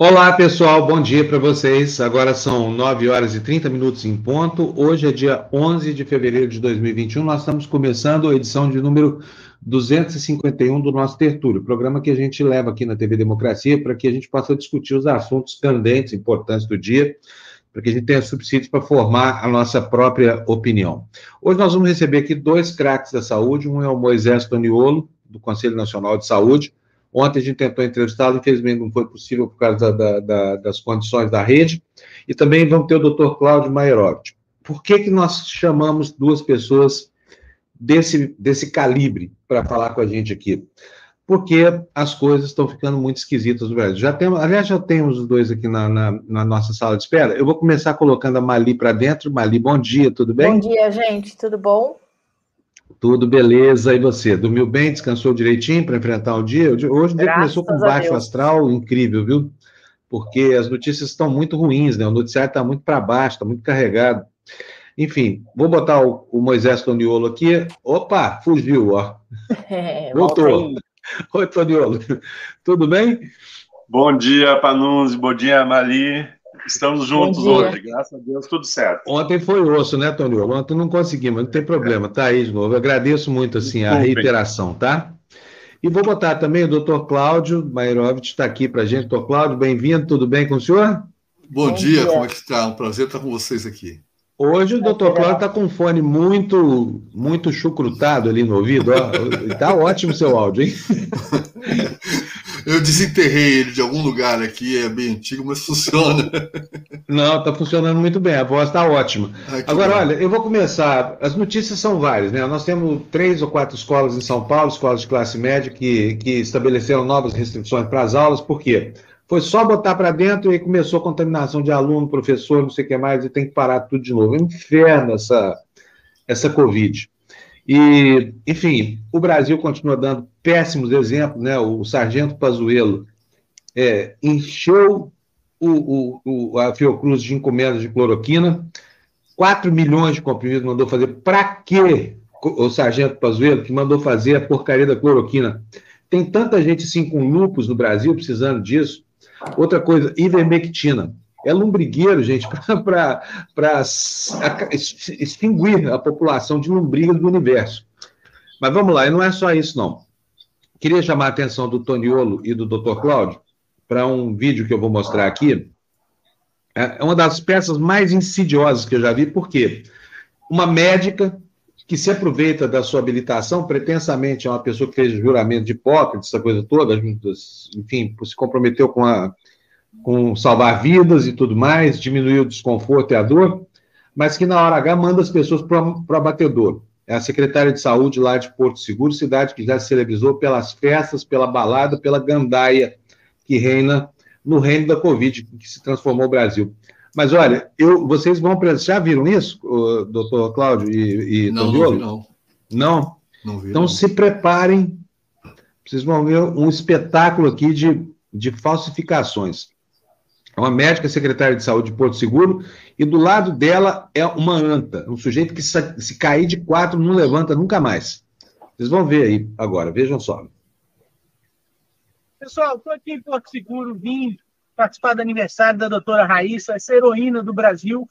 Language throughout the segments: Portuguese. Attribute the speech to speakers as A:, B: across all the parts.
A: Olá, pessoal, bom dia para vocês. Agora são 9 horas e 30 minutos em ponto. Hoje é dia 11 de fevereiro de 2021. Nós estamos começando a edição de número 251 do nosso Tertúlio, programa que a gente leva aqui na TV Democracia para que a gente possa discutir os assuntos candentes, importantes do dia, para que a gente tenha subsídios para formar a nossa própria opinião. Hoje nós vamos receber aqui dois craques da saúde. Um é o Moisés Toniolo, do Conselho Nacional de Saúde, Ontem a gente tentou entrevistá-lo, infelizmente não foi possível por causa da, da, das condições da rede. E também vamos ter o doutor Cláudio Maiorotti. Por que, que nós chamamos duas pessoas desse, desse calibre para falar com a gente aqui? Porque as coisas estão ficando muito esquisitas no Brasil. Já temos, aliás, já temos os dois aqui na, na, na nossa sala de espera. Eu vou começar colocando a Mali para dentro. Mali, bom dia, tudo bem?
B: Bom dia, gente, tudo bom?
A: Tudo beleza. E você? Dormiu bem? Descansou direitinho para enfrentar o dia? Hoje o dia começou com baixo astral, incrível, viu? Porque as notícias estão muito ruins, né? O noticiário está muito para baixo, está muito carregado. Enfim, vou botar o, o Moisés Toniolo aqui. Opa, fugiu, ó. É, Voltou. Oi, Toniolo. Tudo bem?
C: Bom dia, Panunzi. Bom dia, Mali. Estamos juntos hoje, graças a Deus, tudo certo.
A: Ontem foi osso, né, Tony? Ontem não conseguimos, não tem problema, tá aí de novo. Eu agradeço muito assim a reiteração, tá? E vou botar também o doutor Cláudio Mairovitch está aqui para a gente. Doutor Cláudio, bem-vindo, tudo bem com o senhor?
D: Bom, Bom dia, dia, como é que está? Um prazer estar com vocês aqui.
A: Hoje o doutor Cláudio está com um fone muito, muito chucrutado ali no ouvido. Está ótimo o seu áudio, hein?
D: Eu desenterrei ele de algum lugar aqui, é bem antigo, mas funciona.
A: Não, está funcionando muito bem, a voz está ótima. Ai, Agora, bom. olha, eu vou começar. As notícias são várias, né? Nós temos três ou quatro escolas em São Paulo, escolas de classe média, que, que estabeleceram novas restrições para as aulas, por quê? Foi só botar para dentro e começou a contaminação de aluno, professor, não sei o que mais, e tem que parar tudo de novo. É um inferno essa, essa Covid. E, enfim, o Brasil continua dando péssimos exemplos, né? O Sargento Pazuello é, encheu o, o, o, a Fiocruz de encomendas de cloroquina, 4 milhões de comprimidos mandou fazer. Para quê, o Sargento Pazuello, que mandou fazer a porcaria da cloroquina? Tem tanta gente assim com lupus no Brasil precisando disso. Outra coisa, ivermectina é lombrigueiro, gente, para extinguir a população de lombrigas do universo. Mas vamos lá, e não é só isso, não. Queria chamar a atenção do Toniolo e do Dr. Cláudio para um vídeo que eu vou mostrar aqui. É uma das peças mais insidiosas que eu já vi, porque uma médica que se aproveita da sua habilitação, pretensamente é uma pessoa que fez juramento de Hipócrates, essa coisa toda, enfim, se comprometeu com a com salvar vidas e tudo mais, diminuir o desconforto e a dor, mas que na hora H manda as pessoas para o abatedor. É a secretária de saúde lá de Porto Seguro, cidade que já se celebrizou pelas festas, pela balada, pela gandaia que reina no reino da Covid, que se transformou o Brasil. Mas olha, eu, vocês vão já viram isso, doutor Cláudio e, e
D: não, não, vi, não.
A: Não? Não vi, Então não. se preparem, vocês vão ver um espetáculo aqui de, de falsificações. É uma médica secretária de saúde de Porto Seguro, e do lado dela é uma anta, um sujeito que se, se cair de quatro não levanta nunca mais. Vocês vão ver aí agora, vejam só.
E: Pessoal, estou aqui em Porto Seguro, vim participar do aniversário da doutora Raíssa, essa heroína do Brasil,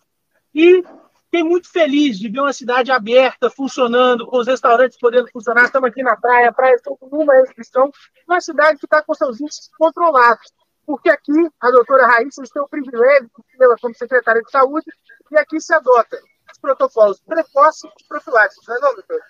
E: e fiquei muito feliz de ver uma cidade aberta, funcionando, com os restaurantes podendo funcionar. Estamos aqui na praia, a praia está com uma restrição, uma cidade que está com seus índices controlados porque aqui a doutora Raíssa tem o privilégio, ela como secretária de saúde, e aqui se adota os protocolos precoces e profiláticos, não é não, doutora?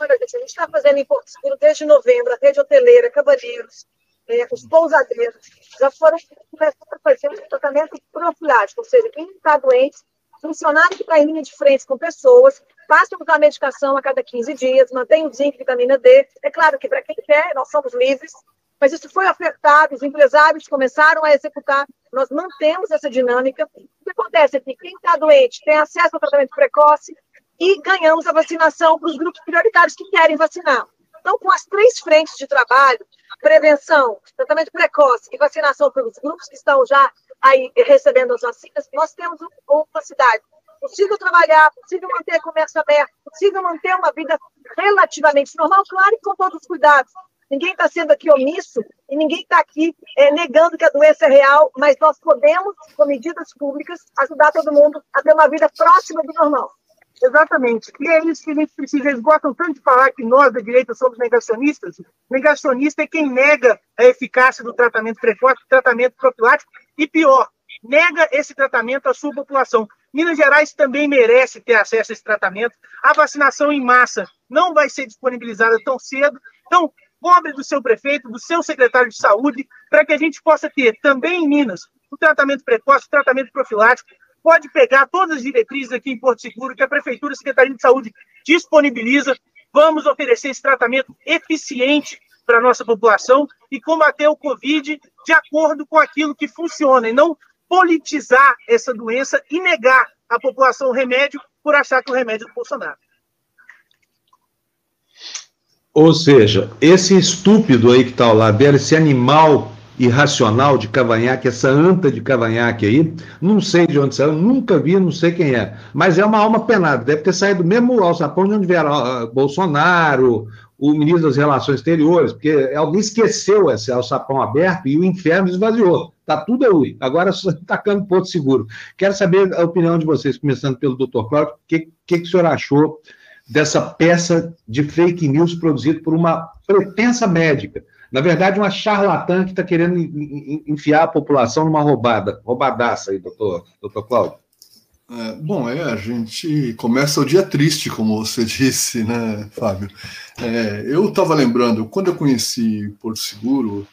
F: Olha, a gente está fazendo em Porto Seguro desde novembro, a rede hoteleira, cabaneiros, é, os pousadeiros, já foram começando a fazer tratamento profilático, ou seja, quem está doente, funcionário que está em linha de frente com pessoas, passa a usar medicação a cada 15 dias, mantém o zinco e vitamina D. É claro que para quem quer, nós somos livres, mas isso foi afetado, os empresários começaram a executar, nós mantemos essa dinâmica. O que acontece é que quem está doente tem acesso ao tratamento precoce e ganhamos a vacinação para os grupos prioritários que querem vacinar. Então, com as três frentes de trabalho, prevenção, tratamento precoce e vacinação pelos grupos que estão já aí recebendo as vacinas, nós temos uma cidade possível trabalhar, possível manter comércio aberto, possível manter uma vida relativamente normal, claro, e com todos os cuidados Ninguém está sendo aqui omisso e ninguém está aqui é, negando que a doença é real, mas nós podemos, com medidas públicas, ajudar todo mundo a ter uma vida próxima do normal.
E: Exatamente. E é isso que a gente precisa. Eles gostam tanto de falar que nós da direita somos negacionistas. Negacionista é quem nega a eficácia do tratamento precoce, do tratamento profilático, e pior, nega esse tratamento à sua população. Minas Gerais também merece ter acesso a esse tratamento. A vacinação em massa não vai ser disponibilizada tão cedo. Então, cobre do seu prefeito, do seu secretário de saúde, para que a gente possa ter também em Minas o tratamento precoce, o tratamento profilático, pode pegar todas as diretrizes aqui em Porto Seguro que a Prefeitura e a Secretaria de Saúde disponibiliza. Vamos oferecer esse tratamento eficiente para a nossa população e combater o Covid de acordo com aquilo que funciona, e não politizar essa doença e negar à população o remédio por achar que o remédio é do Bolsonaro.
A: Ou seja, esse estúpido aí que está dela, esse animal irracional de cavanhaque, essa anta de cavanhaque aí, não sei de onde saiu, nunca vi, não sei quem é, mas é uma alma penada, deve ter saído mesmo ao sapão de onde vieram uh, Bolsonaro, o ministro das Relações Exteriores, porque alguém esqueceu esse alçapão aberto e o inferno esvaziou. Está tudo aí. Agora tacando ponto seguro. Quero saber a opinião de vocês, começando pelo doutor Cláudio, o que, que, que o senhor achou dessa peça de fake news produzida por uma pretensa médica? Na verdade, uma charlatã que está querendo enfiar a população numa roubada, roubadaça aí, doutor, doutor Cláudio.
D: É, bom, é, a gente começa o dia triste, como você disse, né, Fábio? É, eu estava lembrando, quando eu conheci Porto Seguro,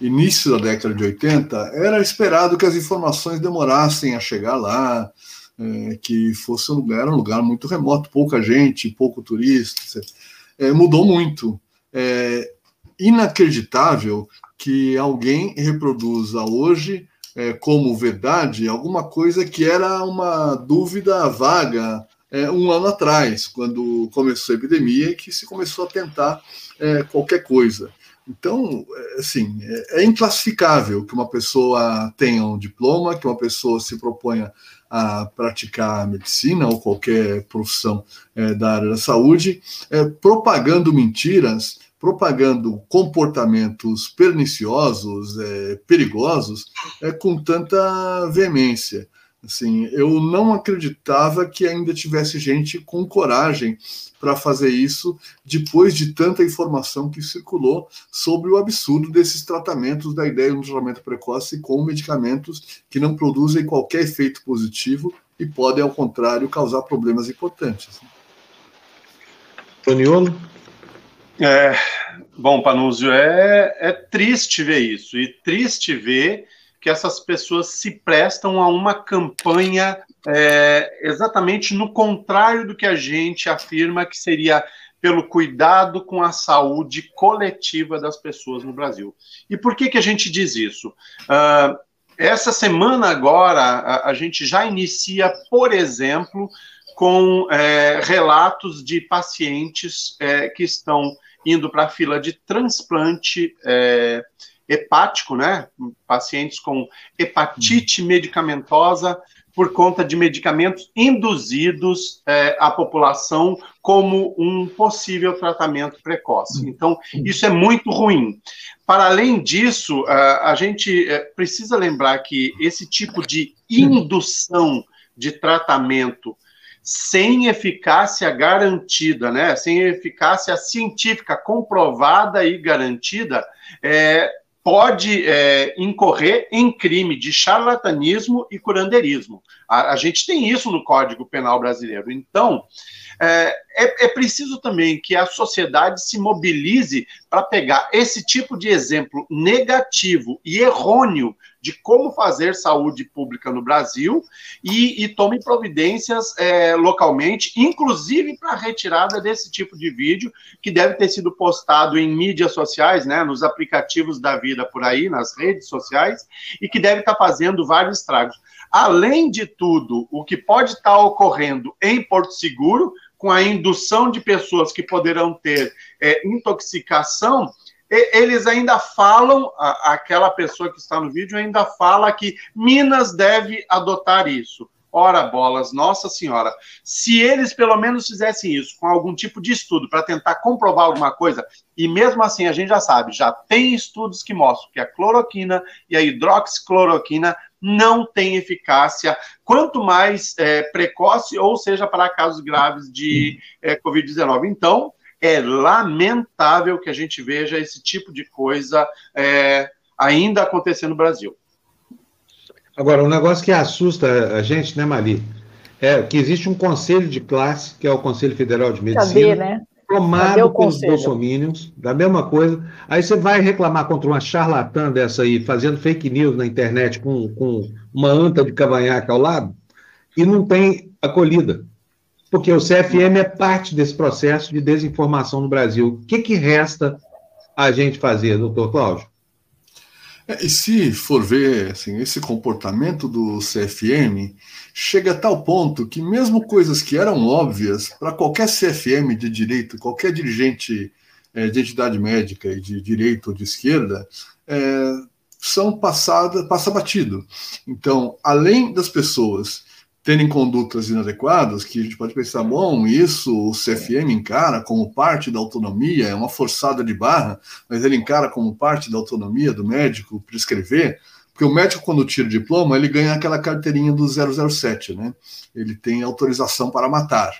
D: início da década de 80, era esperado que as informações demorassem a chegar lá, é, que fosse um lugar, um lugar muito remoto, pouca gente, pouco turista. É, mudou muito. É, inacreditável que alguém reproduza hoje é, como verdade alguma coisa que era uma dúvida vaga é, um ano atrás, quando começou a epidemia, que se começou a tentar é, qualquer coisa. Então, é, assim, é, é, inclassificável que uma pessoa tenha um diploma, que uma pessoa se proponha a praticar medicina ou qualquer profissão é, da área da saúde, é, propagando mentiras propagando comportamentos perniciosos, é, perigosos, é, com tanta veemência. Assim, eu não acreditava que ainda tivesse gente com coragem para fazer isso depois de tanta informação que circulou sobre o absurdo desses tratamentos da ideia do tratamento precoce com medicamentos que não produzem qualquer efeito positivo e podem, ao contrário, causar problemas importantes.
A: Toniolo?
C: É, bom, Panúzio, é, é triste ver isso, e triste ver que essas pessoas se prestam a uma campanha é, exatamente no contrário do que a gente afirma que seria pelo cuidado com a saúde coletiva das pessoas no Brasil. E por que, que a gente diz isso? Uh, essa semana agora, a, a, gente já inicia, por exemplo, com é, relatos de pacientes é, que estão indo para a fila de transplante é, hepático, né? Pacientes com hepatite medicamentosa por conta de medicamentos induzidos é, à população como um possível tratamento precoce. Então, isso é muito ruim. Para além disso, a gente é, precisa lembrar que esse tipo de indução de tratamento sem eficácia garantida, né? Sem eficácia científica comprovada e garantida, é, pode é, incorrer em crime de charlatanismo e curandeirismo. A, a, gente tem isso no Código Penal brasileiro. Então, é, é, é preciso também que a sociedade se mobilize para pegar esse tipo de exemplo negativo e errôneo de como fazer saúde pública no Brasil e, e tome providências é, localmente, inclusive para a retirada desse tipo de vídeo que deve ter sido postado em mídias sociais, né, nos aplicativos da vida por aí, nas redes sociais, e que deve estar tá fazendo vários estragos. Além de tudo, o que pode estar tá ocorrendo em Porto Seguro, com a indução de pessoas que poderão ter é, intoxicação, eles ainda falam, aquela pessoa que está no vídeo ainda fala que Minas deve adotar isso. Ora bolas, nossa senhora. Se eles pelo menos fizessem isso com algum tipo de estudo para tentar comprovar alguma coisa, e mesmo assim a gente já sabe, já tem estudos que mostram que a cloroquina e a hidroxicloroquina não têm eficácia, quanto mais é, precoce, ou seja, para casos graves de é, Covid-19. Então, é lamentável que a gente veja esse tipo de coisa é, ainda acontecendo no Brasil.
A: Agora, um negócio que assusta a gente, né, Mali, é que existe um conselho de classe, que é o Conselho Federal de Medicina, Cadê, né? tomado pelos bolsominions, da mesma coisa. Aí você vai reclamar contra uma charlatã dessa aí, fazendo fake news na internet com, com uma anta de cavanhaque ao lado, e não tem acolhida. Porque o CFM é parte desse processo de desinformação no Brasil. O que, que resta a gente fazer, doutor Cláudio?
D: É, e se for ver assim, esse comportamento do CFM, chega a tal ponto que, mesmo coisas que eram óbvias para qualquer CFM de direito, qualquer dirigente é, de entidade médica e de direito ou de esquerda, é, são passadas, passa batido. Então, além das pessoas terem condutas inadequadas, que a gente pode pensar, bom, isso o CFM encara como parte da autonomia, é uma forçada de barra, mas ele encara como parte da autonomia do médico prescrever, porque o médico, quando tira o diploma, ele ganha aquela carteirinha do 007, né? Ele tem autorização para matar.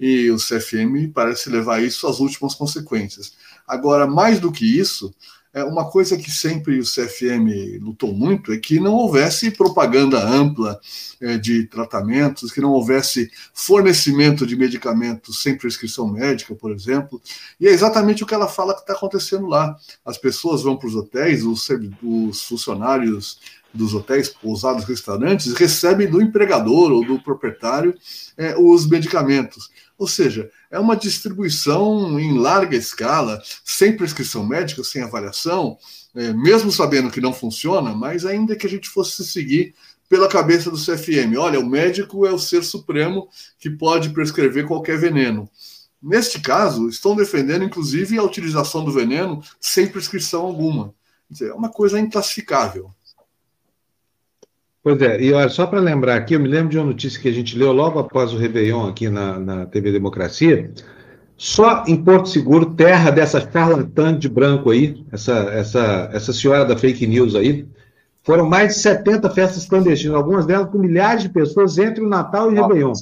D: E o CFM parece levar isso às últimas consequências. Agora, mais do que isso, é uma coisa que sempre o CFM lutou muito é que não houvesse propaganda ampla é, de tratamentos, que não houvesse fornecimento de medicamentos sem prescrição médica, por exemplo. E é exatamente o que ela fala que está acontecendo lá. As pessoas vão para os hotéis, os, os funcionários dos hotéis, pousados, restaurantes, recebem do empregador ou do proprietário é, os medicamentos. Ou seja, é uma distribuição em larga escala, sem prescrição médica, sem avaliação, é, mesmo sabendo que não funciona, mas ainda que a gente fosse seguir pela cabeça do CFM. Olha, o médico é o ser supremo que pode prescrever qualquer veneno. Neste caso, estão defendendo, inclusive, a utilização do veneno sem prescrição alguma. é uma coisa inclassificável.
A: Pois é, e olha, só para lembrar aqui, eu me lembro de uma notícia que a gente leu logo após o Réveillon aqui na, na TV Democracia. Só em Porto Seguro, terra dessa charlatã de branco aí, essa, essa, essa senhora da fake news aí, foram mais de 70 festas clandestinas, algumas delas com milhares de pessoas entre o Natal e o Réveillon.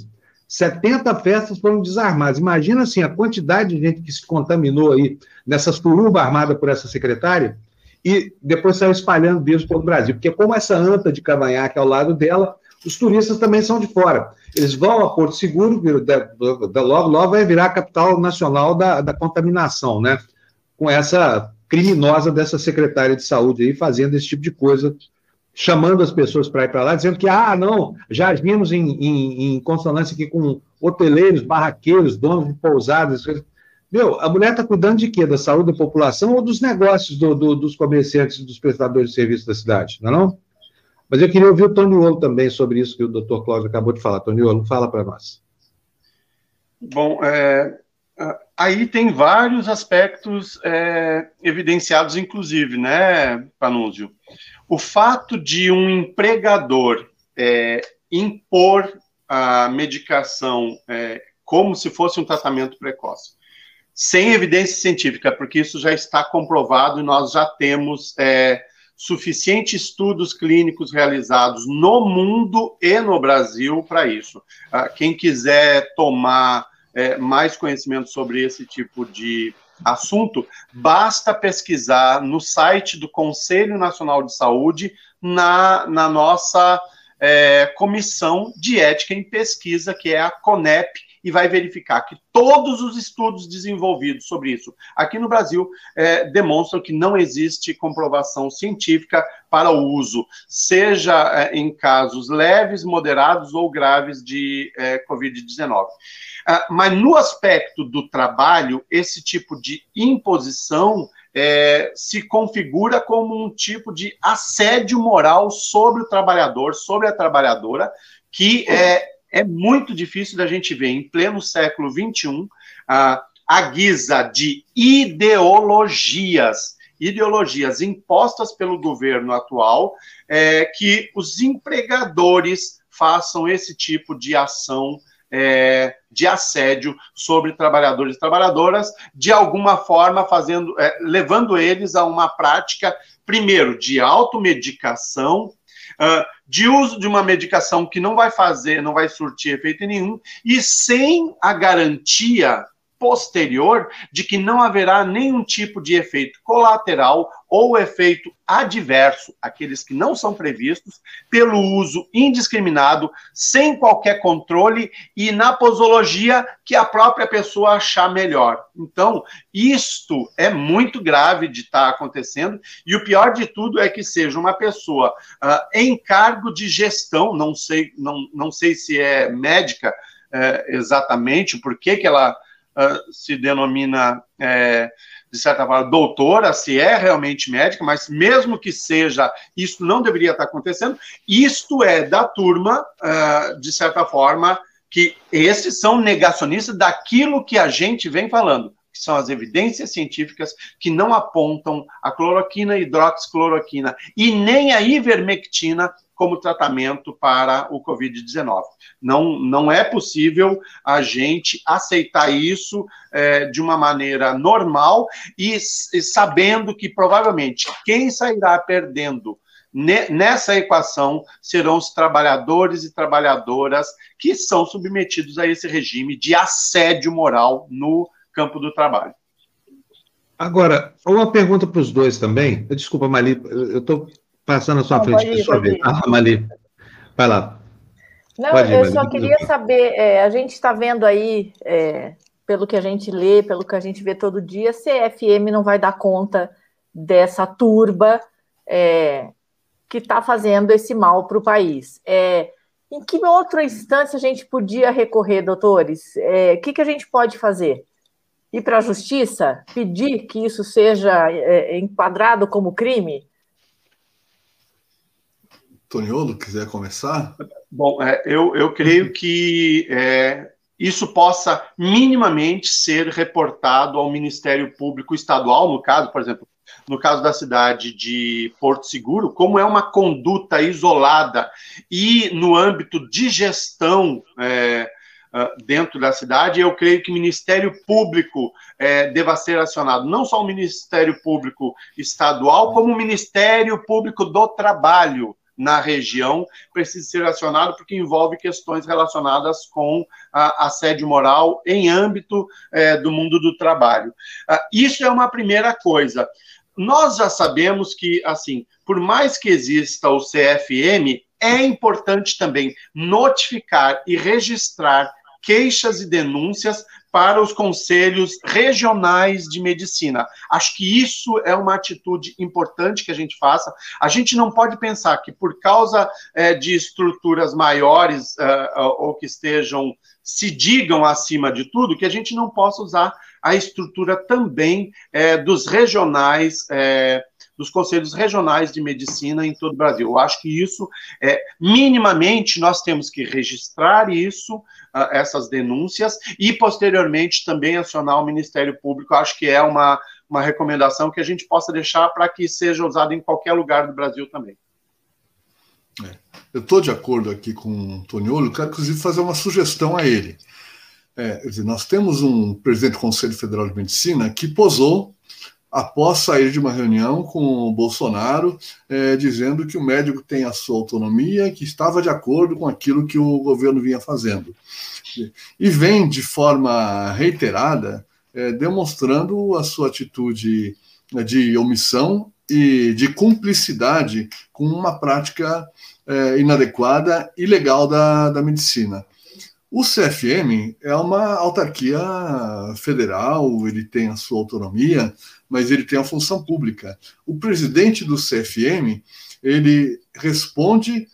A: 70 festas foram desarmadas. Imagina assim a quantidade de gente que se contaminou aí nessa suruba armada por essa secretária e depois saiu espalhando vírus pelo Brasil. Porque como essa anta de cavanhaque ao lado dela, os turistas também são de fora. Eles vão a Porto Seguro, logo, logo vai virar a capital nacional da, da contaminação, né? Com essa criminosa dessa secretária de saúde aí fazendo esse tipo de coisa, chamando as pessoas para ir para lá, dizendo que, ah, não, já agimos em, em, em consonância aqui com hoteleiros, barraqueiros, donos de pousadas, meu, a mulher está cuidando de quê? Da saúde da população ou dos negócios do, do, dos comerciantes e dos prestadores de serviços da cidade, não é não? Mas eu queria ouvir o Toniolo também sobre isso que o doutor Cláudio acabou de falar. Toniolo, fala para nós.
C: Bom, é, aí tem vários aspectos é, evidenciados, inclusive, né, Panúzio? O fato de um empregador é, impor a medicação é, como se fosse um tratamento precoce sem evidência científica, porque isso já está comprovado e nós já temos é, suficientes estudos clínicos realizados no mundo e no Brasil para isso. Ah, quem quiser tomar é, mais conhecimento sobre esse tipo de assunto, basta pesquisar no site do Conselho Nacional de Saúde, na, na nossa é, Comissão de Ética em Pesquisa, que é a CONEP, e vai verificar que todos os estudos desenvolvidos sobre isso aqui no Brasil é, demonstram que não existe comprovação científica para o uso, seja é, em casos leves, moderados ou graves de é, Covid-19. Ah, mas no aspecto do trabalho, esse tipo de imposição é, se configura como um tipo de assédio moral sobre o trabalhador, sobre a trabalhadora, que é, é muito difícil da gente ver em pleno século XXI, a, a guisa de ideologias, ideologias impostas pelo governo atual, é, que os empregadores façam esse tipo de ação é, de assédio sobre trabalhadores e trabalhadoras, de alguma forma fazendo, é, levando eles a uma prática, primeiro, de automedicação, uh, de uso de uma medicação que não vai fazer, não vai surtir efeito nenhum, e sem a garantia posterior de que não haverá nenhum tipo de efeito colateral ou efeito adverso, aqueles que não são previstos, pelo uso indiscriminado, sem qualquer controle e na posologia que a própria pessoa achar melhor. Então, isto é muito grave de estar tá acontecendo, e o pior de tudo é que seja uma pessoa uh, em cargo de gestão, não sei, não, não sei se é médica uh, exatamente, por que, que ela uh, se denomina, é, de certa forma, doutora, se é realmente médica, mas mesmo que seja, isso não deveria estar acontecendo. Isto é da turma, uh, de certa forma, que esses são negacionistas daquilo que a gente vem falando, que são as evidências científicas que não apontam a cloroquina, hidroxicloroquina e nem a ivermectina como tratamento para o Covid-19. Não, não é possível a gente aceitar isso é, de uma maneira normal e, e sabendo que provavelmente quem sairá perdendo nessa equação serão os trabalhadores e trabalhadoras que são submetidos a esse regime de assédio moral no campo do trabalho.
A: Agora, uma pergunta para os dois também. Desculpa, Mali, eu estou Passando na sua Não, frente, ir, sua vez. Ah, Mali, vai lá.
B: Não, pode eu ir, só queria saber, é, a gente está vendo aí, é, pelo que a gente lê, pelo que a gente vê todo dia, CFM não vai dar conta dessa turba é, que está fazendo esse mal para o país. É, em que outra instância a gente podia recorrer, doutores? É, o que, que a gente pode fazer? Ir para a justiça? Pedir que isso seja é, enquadrado como crime?
D: Toniolo, quiser começar?
C: Bom, é, eu, eu creio que é, isso possa minimamente ser reportado ao Ministério Público Estadual, no caso, por exemplo, no caso da cidade de Porto Seguro, como é uma conduta isolada e no âmbito de gestão é, dentro da cidade, eu creio que o Ministério Público é, deva ser acionado, não só o Ministério Público Estadual, como o Ministério Público do Trabalho, na região precisa ser acionado porque envolve questões relacionadas com a assédio moral em âmbito é, do mundo do trabalho. Ah, isso é uma primeira coisa. Nós já sabemos que, assim, por mais que exista o CFM, é importante também notificar e registrar queixas e denúncias para os conselhos regionais de medicina. Acho que isso é uma atitude importante que a gente faça. A gente não pode pensar que, por causa é, de estruturas maiores é, ou que estejam, se digam acima de tudo, que a gente não possa usar a estrutura também é, dos regionais dos conselhos regionais de medicina em todo o Brasil. Eu acho que isso, é, minimamente, nós temos que registrar isso, uh, essas denúncias, e posteriormente também acionar o Ministério Público. Eu acho que é uma, uma recomendação que a gente possa deixar para que seja usada em qualquer lugar do Brasil também.
D: É, eu estou de acordo aqui com o Toniolo, quero inclusive fazer uma sugestão a ele. É, dizer, nós temos um presidente do Conselho Federal de Medicina que posou após sair de uma reunião com o Bolsonaro, é, dizendo que o médico tem a sua autonomia, que estava de acordo com aquilo que o governo vinha fazendo. E vem de forma reiterada é, demonstrando a sua atitude né, de omissão e de cumplicidade com uma prática é, inadequada e ilegal da, da medicina. O CFM é uma autarquia federal, ele tem a sua autonomia, mas ele tem a função pública. O presidente do CFM, ele responde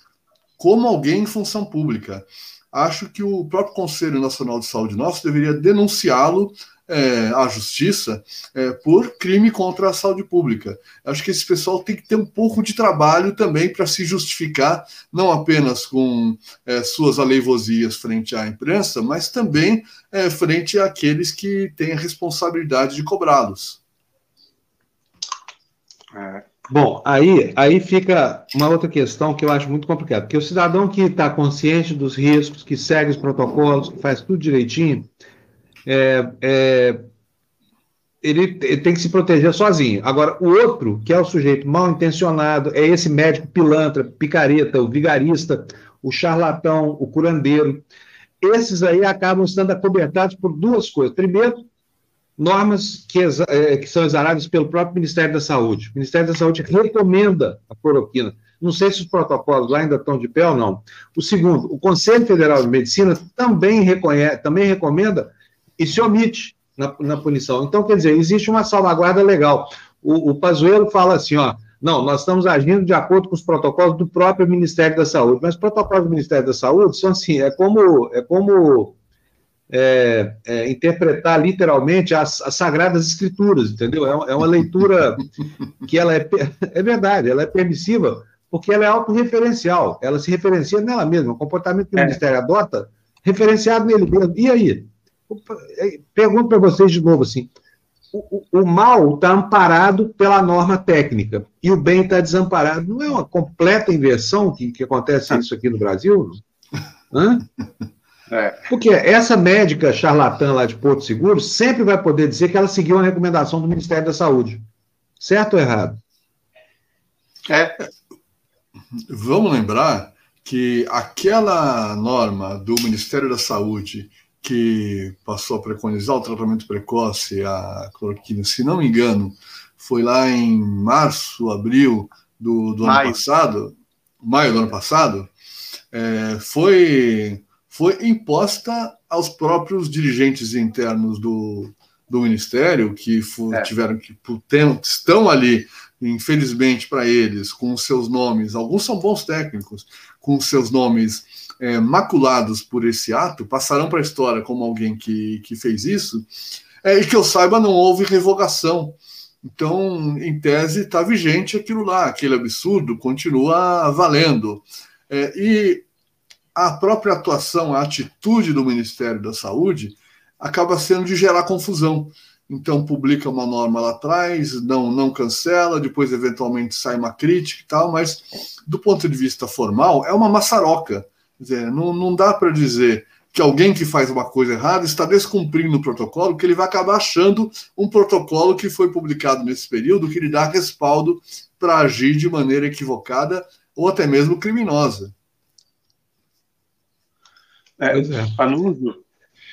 D: como alguém em função pública. Acho que o próprio Conselho Nacional de Saúde nosso deveria denunciá-lo é, à justiça é, por crime contra a saúde pública. Acho que esse pessoal tem que ter um pouco de trabalho também para se justificar, não apenas com é, suas aleivosias frente à imprensa, mas também é, frente àqueles que têm a responsabilidade de cobrá-los.
C: É,
A: Bom, aí, aí fica uma outra questão que eu acho muito complicada, porque o cidadão que está consciente dos riscos, que segue os protocolos, que faz tudo direitinho, é, é, ele, tem que se proteger sozinho. Agora, o outro, que é o sujeito mal intencionado, é esse médico pilantra, picareta, o vigarista, o charlatão, o curandeiro. Esses aí acabam sendo acobertados por duas coisas. Primeiro, normas que, é, que, são exaradas pelo próprio Ministério da Saúde. O Ministério da Saúde recomenda a cloroquina. Não sei se os protocolos lá ainda estão de pé ou não. O segundo, o Conselho Federal de Medicina também, reconhece, também recomenda e se omite na, na punição. Então, quer dizer, existe uma salvaguarda legal. O, o Pazuello fala assim, ó, não, nós estamos agindo de acordo com os protocolos do próprio Ministério da Saúde, mas os protocolos do Ministério da Saúde são assim, é como, é como é, é, interpretar literalmente as, as, Sagradas Escrituras, entendeu? É, é, uma leitura que ela é, é verdade, ela é permissiva, porque ela é autorreferencial, ela se referencia nela mesma, o comportamento que o é. Ministério adota, referenciado nele mesmo. E aí? É, pergunto para vocês de novo assim: o, o, o mal está amparado pela norma técnica e o bem está desamparado. Não é uma completa inversão que, que acontece isso aqui no Brasil? Hã? É. Porque essa médica charlatã lá de Porto Seguro sempre vai poder dizer que ela seguiu a recomendação do Ministério da Saúde. Certo ou errado?
D: É. Vamos lembrar que aquela norma do Ministério da Saúde que passou a preconizar o tratamento precoce, a cloroquina, se não me engano, foi lá em março, abril do, do ano passado, maio do ano passado, é, foi foi imposta aos próprios dirigentes internos do, do Ministério, que for, é. tiveram que estão ali, infelizmente para eles, com seus nomes, alguns são bons técnicos, com seus nomes é, maculados por esse ato, passarão para a história como alguém que, que fez isso, é, e que eu saiba, não houve revogação. Então, em tese, está vigente aquilo lá, aquele absurdo continua valendo. É, e a própria atuação, a atitude do Ministério da Saúde acaba sendo de gerar confusão. Então, publica uma norma lá atrás, não, não cancela, depois, eventualmente, sai uma crítica e tal, mas, do ponto de vista formal, é uma maçaroca. Dizer, não, não dá para dizer que alguém que faz uma coisa errada está descumprindo o protocolo, que ele vai acabar achando um protocolo que foi publicado nesse período que lhe dá respaldo para agir de maneira equivocada ou até mesmo criminosa.
C: É, é.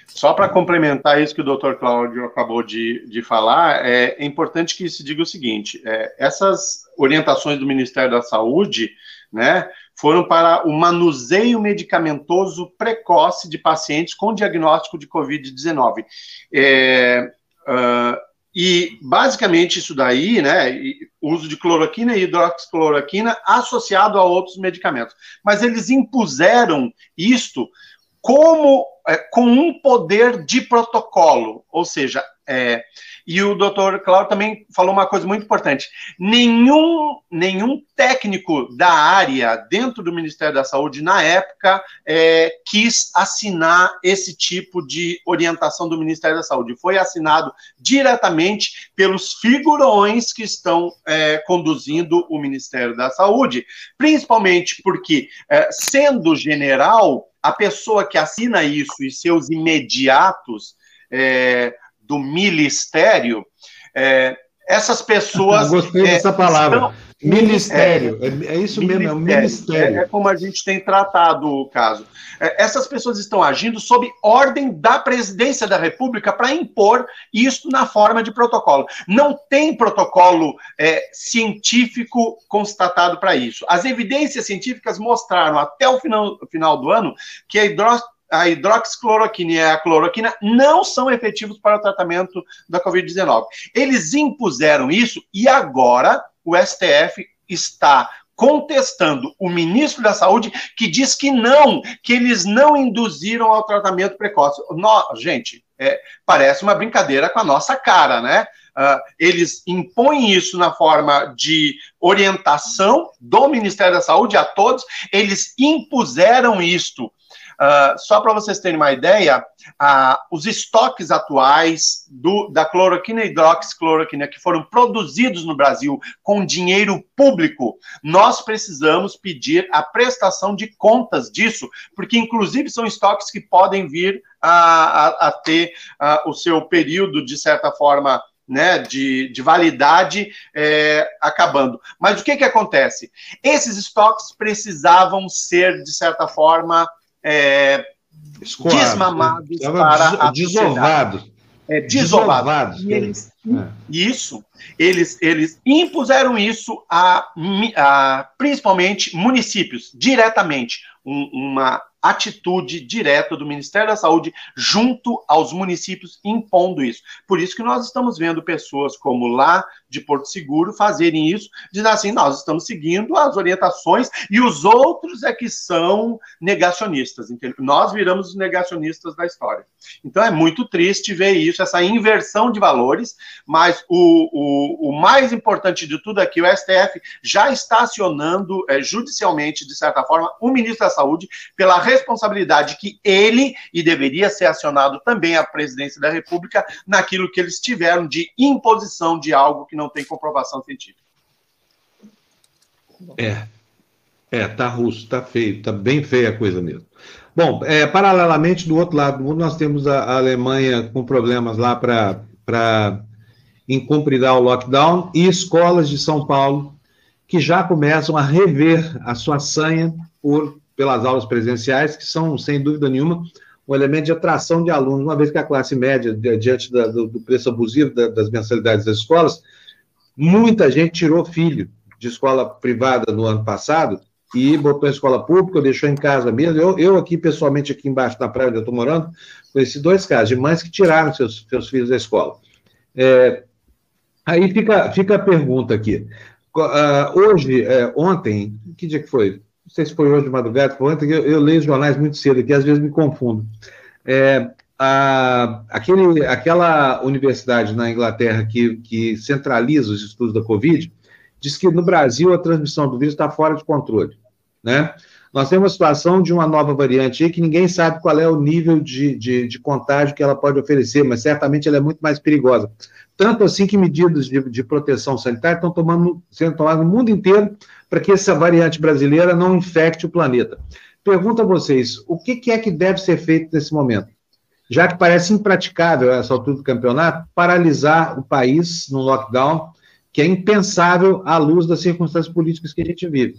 C: só para complementar isso que o doutor Cláudio acabou de, de falar, é, é, importante que se diga o seguinte: é, essas orientações do Ministério da Saúde, né, foram para o manuseio medicamentoso precoce de pacientes com diagnóstico de Covid-19. É, uh, e basicamente isso daí, né, uso de cloroquina e hidroxicloroquina associado a outros medicamentos. Mas eles impuseram isto como é, com um poder de protocolo, ou seja, é, e o doutor Cláudio também falou uma coisa muito importante: nenhum, nenhum técnico da área dentro do Ministério da Saúde, na época, é, quis assinar esse tipo de orientação do Ministério da Saúde. Foi assinado diretamente pelos figurões que estão é, conduzindo o Ministério da Saúde, principalmente porque, é, sendo general, a pessoa que assina isso e seus imediatos é, do ministério, é, essas pessoas.
A: Eu gostei dessa palavra. Estão, Ministério, é, é isso ministério, mesmo, é um ministério.
C: É, é, como a gente tem tratado o caso. É, essas pessoas estão agindo sob ordem da presidência da República para impor isso na forma de protocolo. Não tem protocolo é, científico constatado para isso. As evidências científicas mostraram até o final, final do ano que a hidróxido a hidroxicloroquina e a cloroquina não são efetivos para o tratamento da Covid-19. Eles impuseram isso e agora o STF está contestando o ministro da Saúde que diz que não, que eles não induziram ao tratamento precoce. No, gente, é, parece uma brincadeira com a nossa cara, né? Uh, eles impõem isso na forma de orientação do Ministério da Saúde a todos, eles impuseram isto Uh, só para vocês terem uma ideia, uh, os estoques atuais do, da cloroquina e hidroxicloroquina que foram produzidos no Brasil com dinheiro público, nós precisamos pedir a prestação de contas disso, porque inclusive são estoques que podem vir a, a, a ter uh, o seu período, de certa forma, né, de, de validade é, acabando. Mas o que, que acontece? Esses estoques precisavam ser, de certa forma, é, desmamados
A: né? para desovados.
C: É, desovados. E eles, é. Isso, eles, eles impuseram isso a, a principalmente municípios, diretamente. Um, uma atitude direta do Ministério da Saúde junto aos municípios impondo isso. Por isso que nós estamos vendo pessoas como lá de Porto Seguro fazerem isso, dizendo assim, nós estamos seguindo as orientações e os outros é que são negacionistas. Entendeu? Nós viramos os negacionistas da história. Então é muito triste ver isso, essa inversão de valores, mas o, o, o mais importante de tudo aqui, o STF já está acionando é, judicialmente, de certa forma, o ministro da Saúde pela responsabilidade que ele, e deveria ser acionado também a presidência da República, naquilo que eles tiveram de imposição de algo que não tem comprovação científica.
A: É, é, tá russo, tá feio, tá bem feia a coisa mesmo. Bom, é, paralelamente, do outro lado do mundo, nós temos a, a Alemanha com problemas lá para incumpridar o lockdown e escolas de São Paulo que já começam a rever a sua sanha por pelas aulas presenciais, que são, sem dúvida nenhuma, um elemento de atração de alunos, uma vez que a classe média, diante da, do, do, preço abusivo da, das mensalidades das escolas, muita gente tirou filho de escola privada no ano passado e botou em escola pública, deixou em casa mesmo. Eu, eu aqui, pessoalmente, aqui embaixo na praia onde eu estou morando, conheci dois casos de mães que tiraram seus, seus filhos da escola. É, aí fica, fica a pergunta aqui. Uh, hoje, é, ontem, que dia que foi? Não sei se foi hoje de madrugada, foi ontem, eu, eu leio os jornais muito cedo aqui, às vezes me confundo. É, a, aquele, aquela universidade na Inglaterra que, que centraliza os estudos da Covid diz que no Brasil a transmissão do vírus está fora de controle. Né? Nós temos uma situação de uma nova variante aí que ninguém sabe qual é o nível de, de, de contágio que ela pode oferecer, mas certamente ela é muito mais perigosa. Tanto assim que medidas de, de proteção sanitária estão tomando, sendo tomadas no mundo inteiro para que essa variante brasileira não infecte o planeta. Pergunto a vocês, o que, é que deve ser feito nesse momento? Já que parece impraticável, essa altura do campeonato, paralisar o país no lockdown, que é impensável à luz das circunstâncias políticas que a gente vive.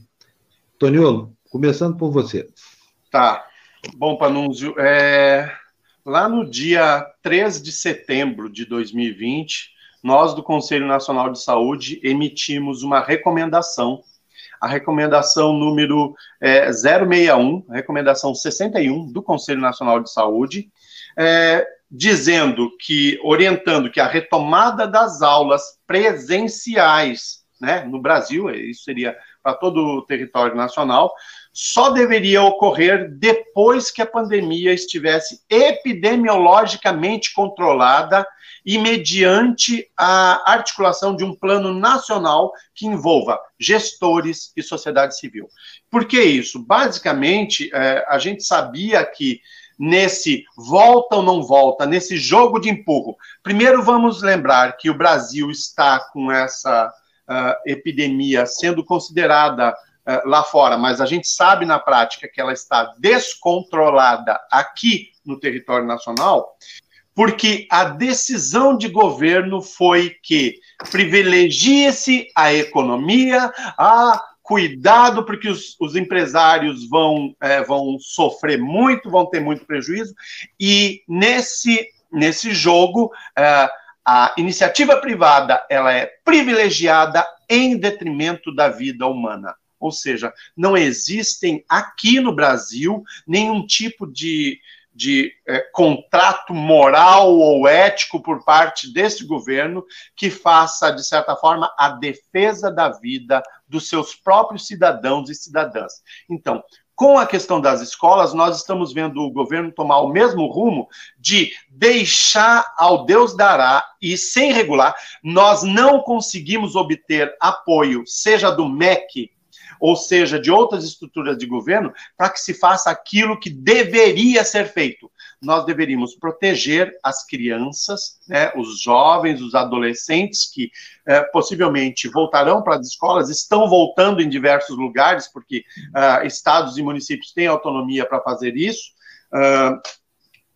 A: Toniolo, começando por você.
C: Tá. Bom, Panúncio, é... lá no dia 3 de setembro de 2020, nós do Conselho Nacional de Saúde emitimos uma recomendação a recomendação número é, 061, recomendação 61 do Conselho Nacional de Saúde, é, dizendo que, orientando que a retomada das aulas presenciais, né, no Brasil, isso seria para todo o território nacional, só deveria ocorrer depois que a pandemia estivesse epidemiologicamente controlada e mediante a articulação de um plano nacional que envolva gestores e sociedade civil. Por que isso? Basicamente, é, a gente sabia que nesse volta ou não volta, nesse jogo de empurro. Primeiro, vamos lembrar que o Brasil está com essa uh, epidemia sendo considerada uh, lá fora, mas a gente sabe na prática que ela está descontrolada aqui no território nacional porque a decisão de governo foi que privilegie-se a economia, a cuidado, porque os, os empresários vão, é, vão sofrer muito, vão ter muito prejuízo, e nesse, nesse jogo, é, a iniciativa privada ela é privilegiada em detrimento da vida humana. Ou seja, não existem aqui no Brasil nenhum tipo de, de é, contrato moral ou ético por parte deste governo que faça, de certa forma, a defesa da vida dos seus próprios cidadãos e cidadãs. Então, com a questão das escolas, nós estamos vendo o governo tomar o mesmo rumo de deixar ao Deus dará e sem regular, nós não conseguimos obter apoio, seja do MEC ou seja, de outras estruturas de governo, para que se faça aquilo que deveria ser feito. Nós deveríamos proteger as crianças, né, os jovens, os adolescentes que eh, possivelmente voltarão para as escolas, estão voltando em diversos lugares, porque uh, estados e municípios têm autonomia para fazer isso. Uh,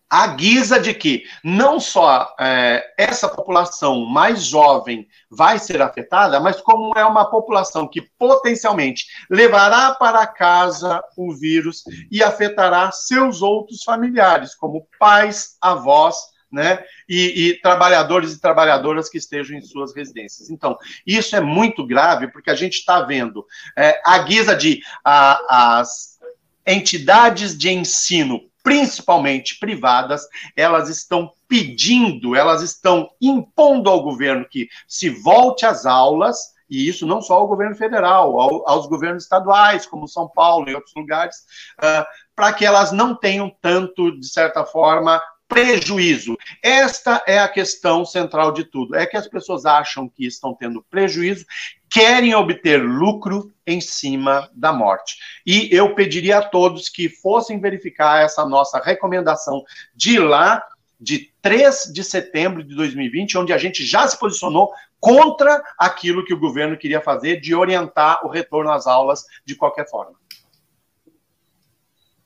C: à guisa de que não só é, essa população mais jovem vai ser afetada, mas como é uma população que potencialmente levará para casa o vírus e afetará seus outros familiares, como pais, avós, né, e, e, trabalhadores e trabalhadoras que estejam em suas residências. Então, isso é muito grave, porque a gente está vendo, é, a guisa de a, as entidades de ensino principalmente privadas, elas estão pedindo, elas estão impondo ao governo que se volte às aulas, e isso não só ao governo federal, ao, aos governos estaduais, como São Paulo e outros lugares, uh, para que elas não tenham tanto, de certa forma, prejuízo. Esta é a questão central de tudo. É que as pessoas acham que estão tendo prejuízo, querem obter lucro em cima da morte. E eu pediria a todos que fossem verificar essa nossa recomendação de lá de 3 de setembro de 2020, onde a gente já se posicionou contra aquilo que o governo queria fazer de orientar o retorno às aulas de qualquer forma.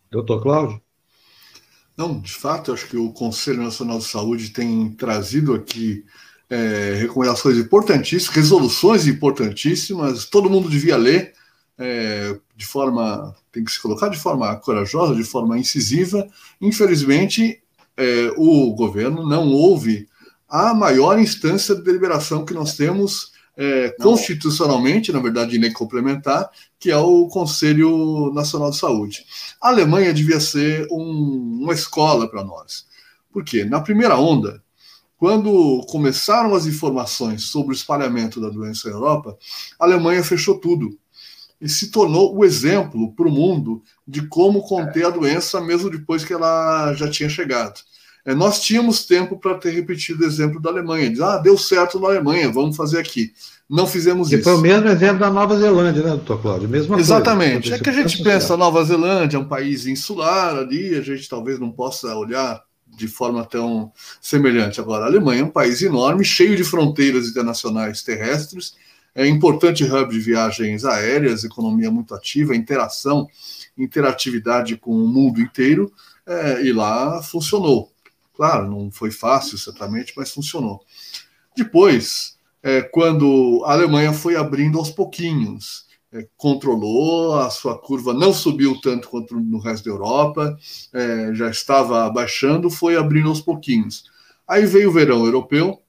A: Doutor Cláudio?
D: Não, de fato, acho que o Conselho Nacional de Saúde tem trazido aqui é, recomendações importantíssimas, resoluções importantíssimas, todo mundo devia ler é, de forma, tem que se colocar de forma corajosa, de forma incisiva. Infelizmente, é, o governo não ouve a maior instância de deliberação que nós temos é, constitucionalmente, na verdade, nem complementar, que é o Conselho Nacional de Saúde. A Alemanha devia ser um, uma escola para nós. Por quê? Na primeira onda, quando começaram as informações sobre o espalhamento da doença na Europa, a Alemanha fechou tudo e se tornou o exemplo para o mundo de como conter a doença mesmo depois que ela já tinha chegado. É, nós tínhamos tempo para ter repetido o exemplo da Alemanha. Diz, ah, deu certo na Alemanha, vamos fazer aqui. Não fizemos
A: que
D: isso.
A: Foi o mesmo exemplo da Nova Zelândia, né, doutor Cláudio? Mesma
D: Exatamente. Coisa. É que a gente pensa, Nova Zelândia é um país insular ali, a gente talvez não possa olhar de forma tão semelhante. Agora, a Alemanha é um país enorme, cheio de fronteiras internacionais terrestres, é importante hub de viagens aéreas, economia muito ativa, interação, interatividade com o mundo inteiro, é, e lá funcionou. Claro, não foi fácil, certamente, mas funcionou. Depois, é, quando a Alemanha foi abrindo aos pouquinhos, é, controlou, a sua curva não subiu tanto quanto no resto da Europa, é, já estava baixando, foi abrindo aos pouquinhos. Aí veio o verão europeu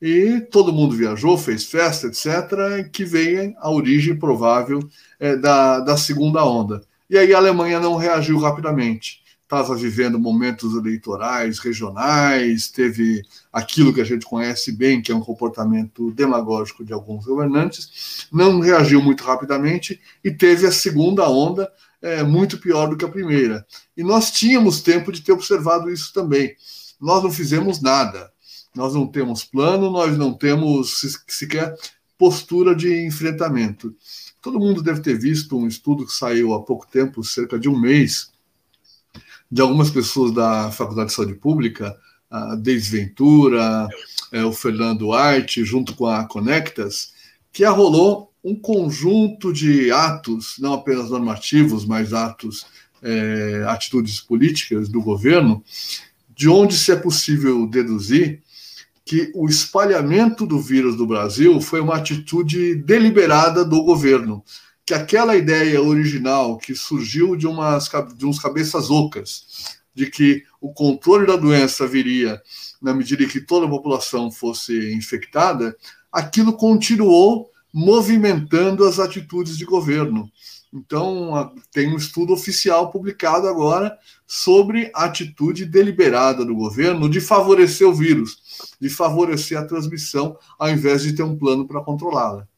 D: e todo mundo viajou, fez festa, etc., que veio a origem provável é, da, da segunda onda. E aí a Alemanha não reagiu rapidamente estava vivendo momentos eleitorais regionais, teve aquilo que a gente conhece bem, que é um comportamento demagógico de alguns governantes, não reagiu muito rapidamente e teve a segunda onda é, muito pior do que a primeira. E nós tínhamos tempo de ter observado isso também. Nós não fizemos nada. Nós não temos plano, nós não temos sequer postura de enfrentamento. Todo mundo deve ter visto um estudo que saiu há pouco tempo, cerca de um mês, de algumas pessoas da Faculdade de Saúde Pública, a Deise Ventura, é, o Fernando Arte, junto com a Conectas, que arrolou um conjunto de atos, não apenas normativos, mas atos, é, atitudes políticas do governo, de onde se é possível deduzir que o espalhamento do vírus do Brasil foi uma atitude deliberada do governo que aquela ideia original que surgiu de, umas, de uns cabeças ocas, de que o controle da doença viria na medida em que toda a população fosse infectada, aquilo continuou movimentando as atitudes de governo. Então, tem um estudo oficial publicado agora sobre a atitude deliberada do governo de favorecer o vírus, de favorecer a transmissão, ao invés de ter um plano para controlá-la.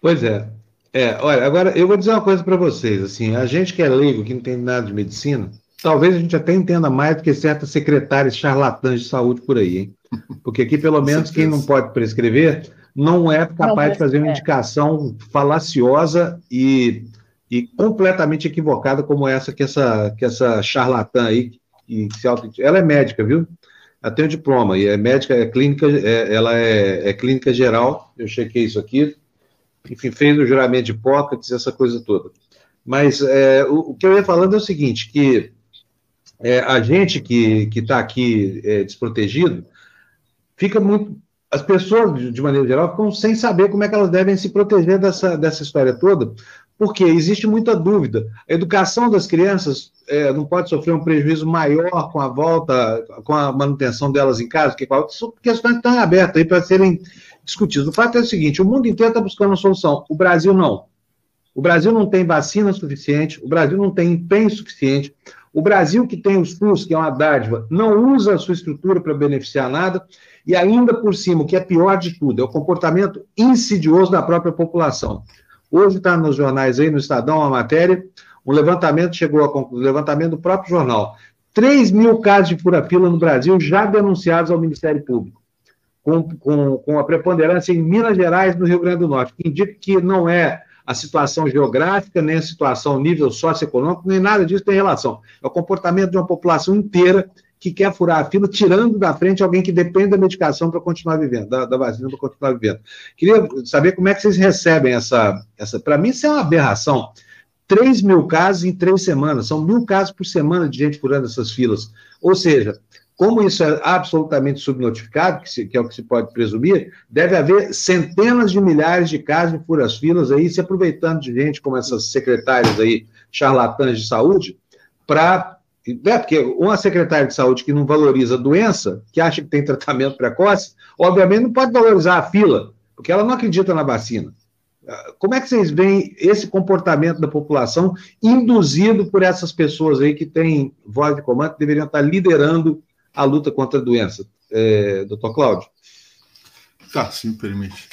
A: Pois é. É, olha, agora eu vou dizer uma coisa para vocês, assim, a gente que é leigo, que não tem nada de medicina, talvez a gente até entenda mais do que certas secretárias charlatãs de saúde por aí, hein? Porque aqui, pelo menos, quem não pode prescrever não é capaz não, de fazer uma é. indicação falaciosa e, e completamente equivocada como essa que essa, que essa charlatã aí, que, que se auto... ela é médica, viu? Ela tem o diploma, e é médica, é clínica, é, ela é, é, clínica geral, eu chequei isso aqui, enfim, fez o juramento de Hipócrates, essa coisa toda. Mas é, o, o, que eu ia falando é o seguinte, que é, a gente que está aqui é, desprotegido, fica muito. As pessoas, de maneira geral, ficam sem saber como é que elas devem se proteger dessa, dessa história toda, porque existe muita dúvida. A educação das crianças é, não pode sofrer um prejuízo maior com a volta, com a manutenção delas em casa, que questões que estão abertas aí para serem discutidas. O fato é o seguinte: o mundo inteiro está buscando uma solução, o Brasil não. O Brasil não tem vacina suficiente, o Brasil não tem empenho suficiente, o Brasil, que tem o SUS, que é uma dádiva, não usa a sua estrutura para beneficiar nada, e ainda por cima, o que é pior de tudo, é o comportamento insidioso da própria população. Hoje está nos jornais aí, no Estadão, uma matéria, um levantamento chegou a conclusão, levantamento do próprio jornal. 3 mil casos de fura-fila no Brasil já denunciados ao Ministério Público, com, com, com a preponderância em Minas Gerais no Rio Grande do Norte, que indica que não é a situação geográfica, nem a situação nível socioeconômico, nem nada disso tem relação. É o comportamento de uma população inteira que quer furar a fila, tirando da frente alguém que depende da medicação para continuar vivendo, da, da vacina para continuar vivendo. Queria saber como é que vocês recebem essa. essa para mim, isso é uma aberração. 3 mil casos em três semanas, são mil casos por semana de gente furando essas filas. Ou seja, como isso é absolutamente subnotificado, que, se, que, é o que se pode presumir, deve haver centenas de milhares de casos de furas-filas aí, se aproveitando de gente como essas secretárias aí, charlatãs de saúde, para. É, porque uma secretária de saúde que não valoriza a doença, que acha que tem tratamento precoce, obviamente não pode valorizar a fila, porque ela não acredita na vacina. Como é que vocês veem esse comportamento da população induzido por essas pessoas aí que têm voz de comando, que deveriam estar liderando a luta contra a doença. É, doutor Cláudio?
D: Tá, se me permite.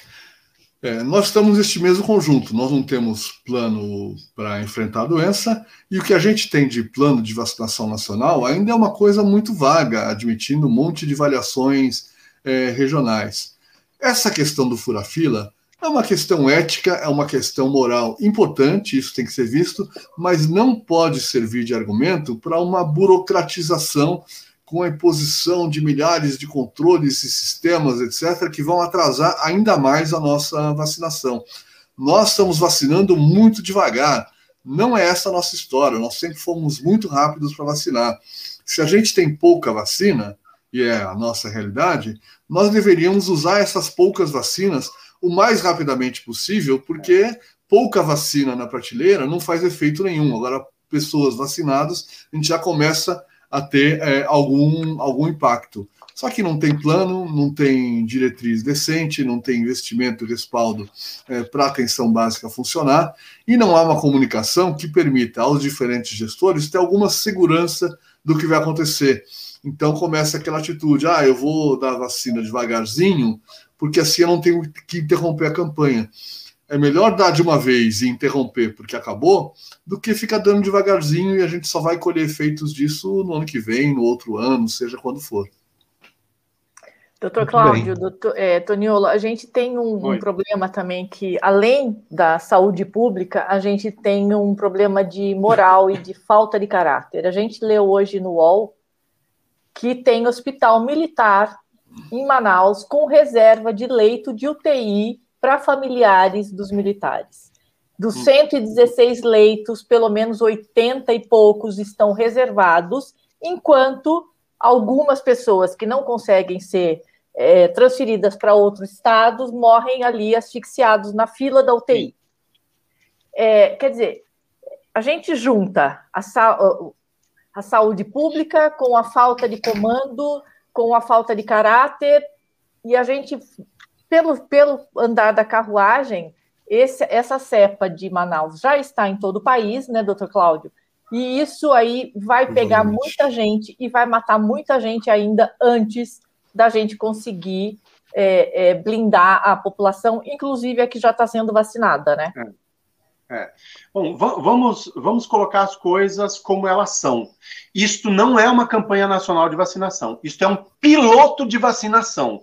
D: É, nós estamos neste mesmo conjunto, nós não temos plano para enfrentar a doença, e o que a gente tem de plano de vacinação nacional ainda é uma coisa muito vaga, admitindo um monte de variações é, regionais. Essa questão do fura-fila é uma questão ética, é uma questão moral importante, isso tem que ser visto, mas não pode servir de argumento para uma burocratização com a imposição de milhares de controles e sistemas, etc., que vão atrasar ainda mais a nossa vacinação. Nós estamos vacinando muito devagar. Não é essa a nossa história. Nós sempre fomos muito rápidos para vacinar. Se a gente tem pouca vacina, e é a nossa realidade, nós deveríamos usar essas poucas vacinas o mais rapidamente possível, porque pouca vacina na prateleira não faz efeito nenhum. Agora, pessoas vacinadas, a gente já começa a ter é, algum, algum impacto. Só que não tem plano, não tem diretriz decente, não tem investimento e respaldo é, para a atenção básica funcionar, e não há uma comunicação que permita aos diferentes gestores ter alguma segurança do que vai acontecer. Então começa aquela atitude: ah, eu vou dar vacina devagarzinho, porque assim eu não tenho que interromper a campanha é melhor dar de uma vez e interromper porque acabou, do que ficar dando devagarzinho e a gente só vai colher efeitos disso no ano que vem, no outro ano, seja quando for.
B: Doutor Cláudio, doutor, é, Toniolo, a gente tem um, um, problema também que, além da saúde pública, a gente tem um problema de moral e de falta de caráter. A gente leu hoje no UOL que tem hospital militar em Manaus com reserva de leito de UTI para familiares dos militares. Dos 116 hum. leitos, pelo menos 80 e poucos estão reservados, enquanto algumas pessoas que não conseguem ser é, transferidas para outros estados morrem ali asfixiados na fila da UTI. É, quer dizer, a gente junta a, sa a saúde pública com a falta de comando, com a falta de caráter, e a gente pelo, pelo andar da carruagem, esse, essa cepa de Manaus já está em todo o país, né, doutor Cláudio? E isso aí vai pegar muita gente e vai matar muita gente ainda antes da gente conseguir é, é, blindar a população, inclusive a que já está sendo vacinada, né?
C: É. é. Bom, vamos, vamos colocar as coisas como elas são. Isto não é uma campanha nacional de vacinação, isto é um piloto de vacinação.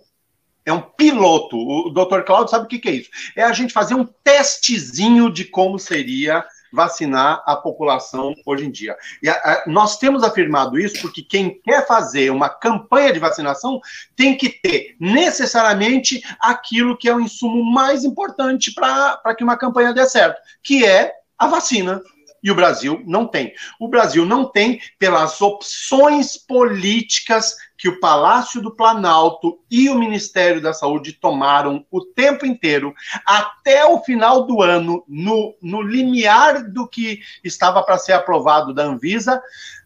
C: É um piloto. O doutor Cláudio sabe o que, que é isso? É a gente fazer um testezinho de como seria vacinar a população hoje em dia. E a, a, nós temos afirmado isso porque quem quer fazer uma campanha de vacinação tem que ter necessariamente aquilo que é o insumo mais importante para que uma campanha dê certo, que é a vacina e o Brasil não tem. O Brasil não tem pelas opções políticas que o Palácio do Planalto e o Ministério da Saúde tomaram o tempo inteiro, até o final do ano, no, no limiar do que estava para ser aprovado da Anvisa,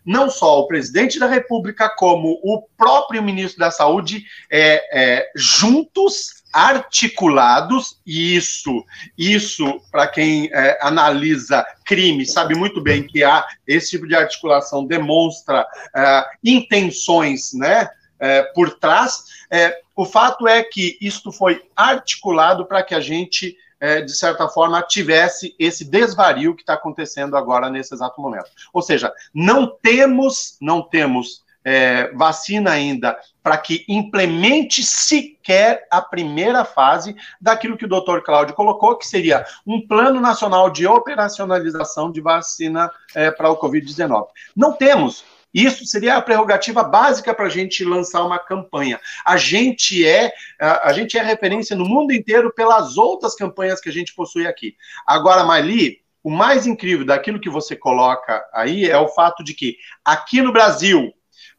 C: não só o presidente da República, como o próprio ministro da Saúde, é, é, juntos articulados, e isso, isso para quem é, analisa crime, sabe muito bem que há esse tipo de articulação demonstra é, intenções, né, é, por trás. É, o fato é que isto foi articulado para que a gente é, de certa forma, tivesse esse desvario que está acontecendo agora nesse exato momento. Ou seja, não temos, não temos é, vacina ainda para que implemente sequer a primeira fase daquilo que o doutor Cláudio colocou, que seria um plano nacional de operacionalização de vacina é, para o Covid-19. Não temos. Isso seria a prerrogativa básica para a gente lançar uma campanha. A gente é a, gente é referência no mundo inteiro pelas outras campanhas que a gente possui aqui. Agora, Mali, o mais incrível daquilo que você coloca aí é o fato de que aqui no Brasil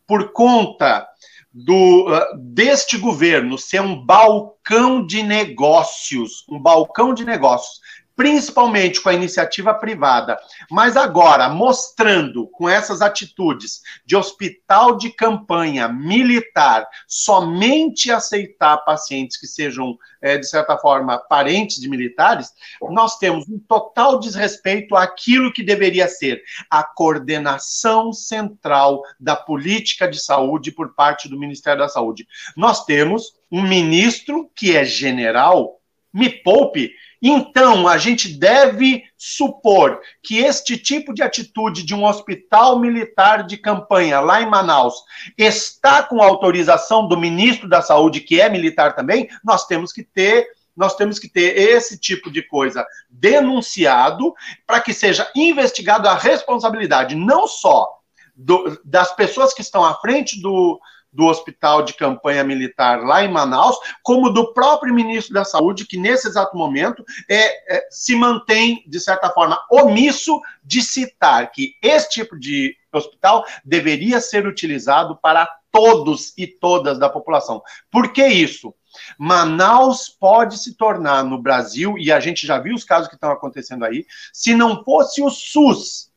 C: por conta do, uh, deste governo ser um balcão de negócios, um balcão de negócios, principalmente com a iniciativa privada, mas agora mostrando com essas atitudes de hospital de campanha militar somente aceitar pacientes que sejam, é, de certa forma, parentes de militares, nós temos um total desrespeito àquilo que deveria ser a coordenação central da política de saúde por parte do Ministério da Saúde. Nós temos um ministro que é general, me poupe, então, a gente deve supor que este tipo de atitude de um hospital militar de campanha lá em Manaus está com autorização do ministro da Saúde, que é militar também, nós temos que ter nós temos que ter esse tipo de coisa denunciado para que seja investigado a responsabilidade não só do, das pessoas que estão à frente do, do hospital de campanha militar lá em Manaus, como do próprio ministro da Saúde, que nesse exato momento é, é, se mantém, de certa forma, omisso de citar que esse tipo de hospital deveria ser utilizado para todos e todas da população. Por que isso? Manaus pode se tornar no Brasil, e a gente já viu os casos que estão acontecendo aí, se não fosse o SUS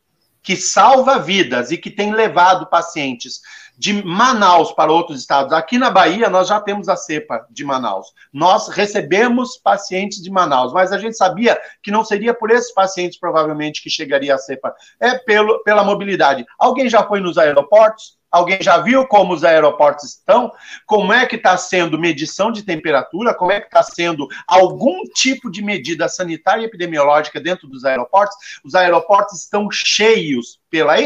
C: que salva vidas e que tem levado pacientes de Manaus para outros estados. Aqui na Bahia, nós já temos a cepa de Manaus. Nós recebemos pacientes de Manaus, mas a gente sabia que não seria por esses pacientes, provavelmente, que chegaria a cepa. É pelo, pela mobilidade. Alguém já foi nos aeroportos? Alguém já viu como os aeroportos estão? Como é que está sendo medição de temperatura? Como é que está sendo algum tipo de medida sanitária e epidemiológica dentro dos aeroportos? Os aeroportos estão cheios pela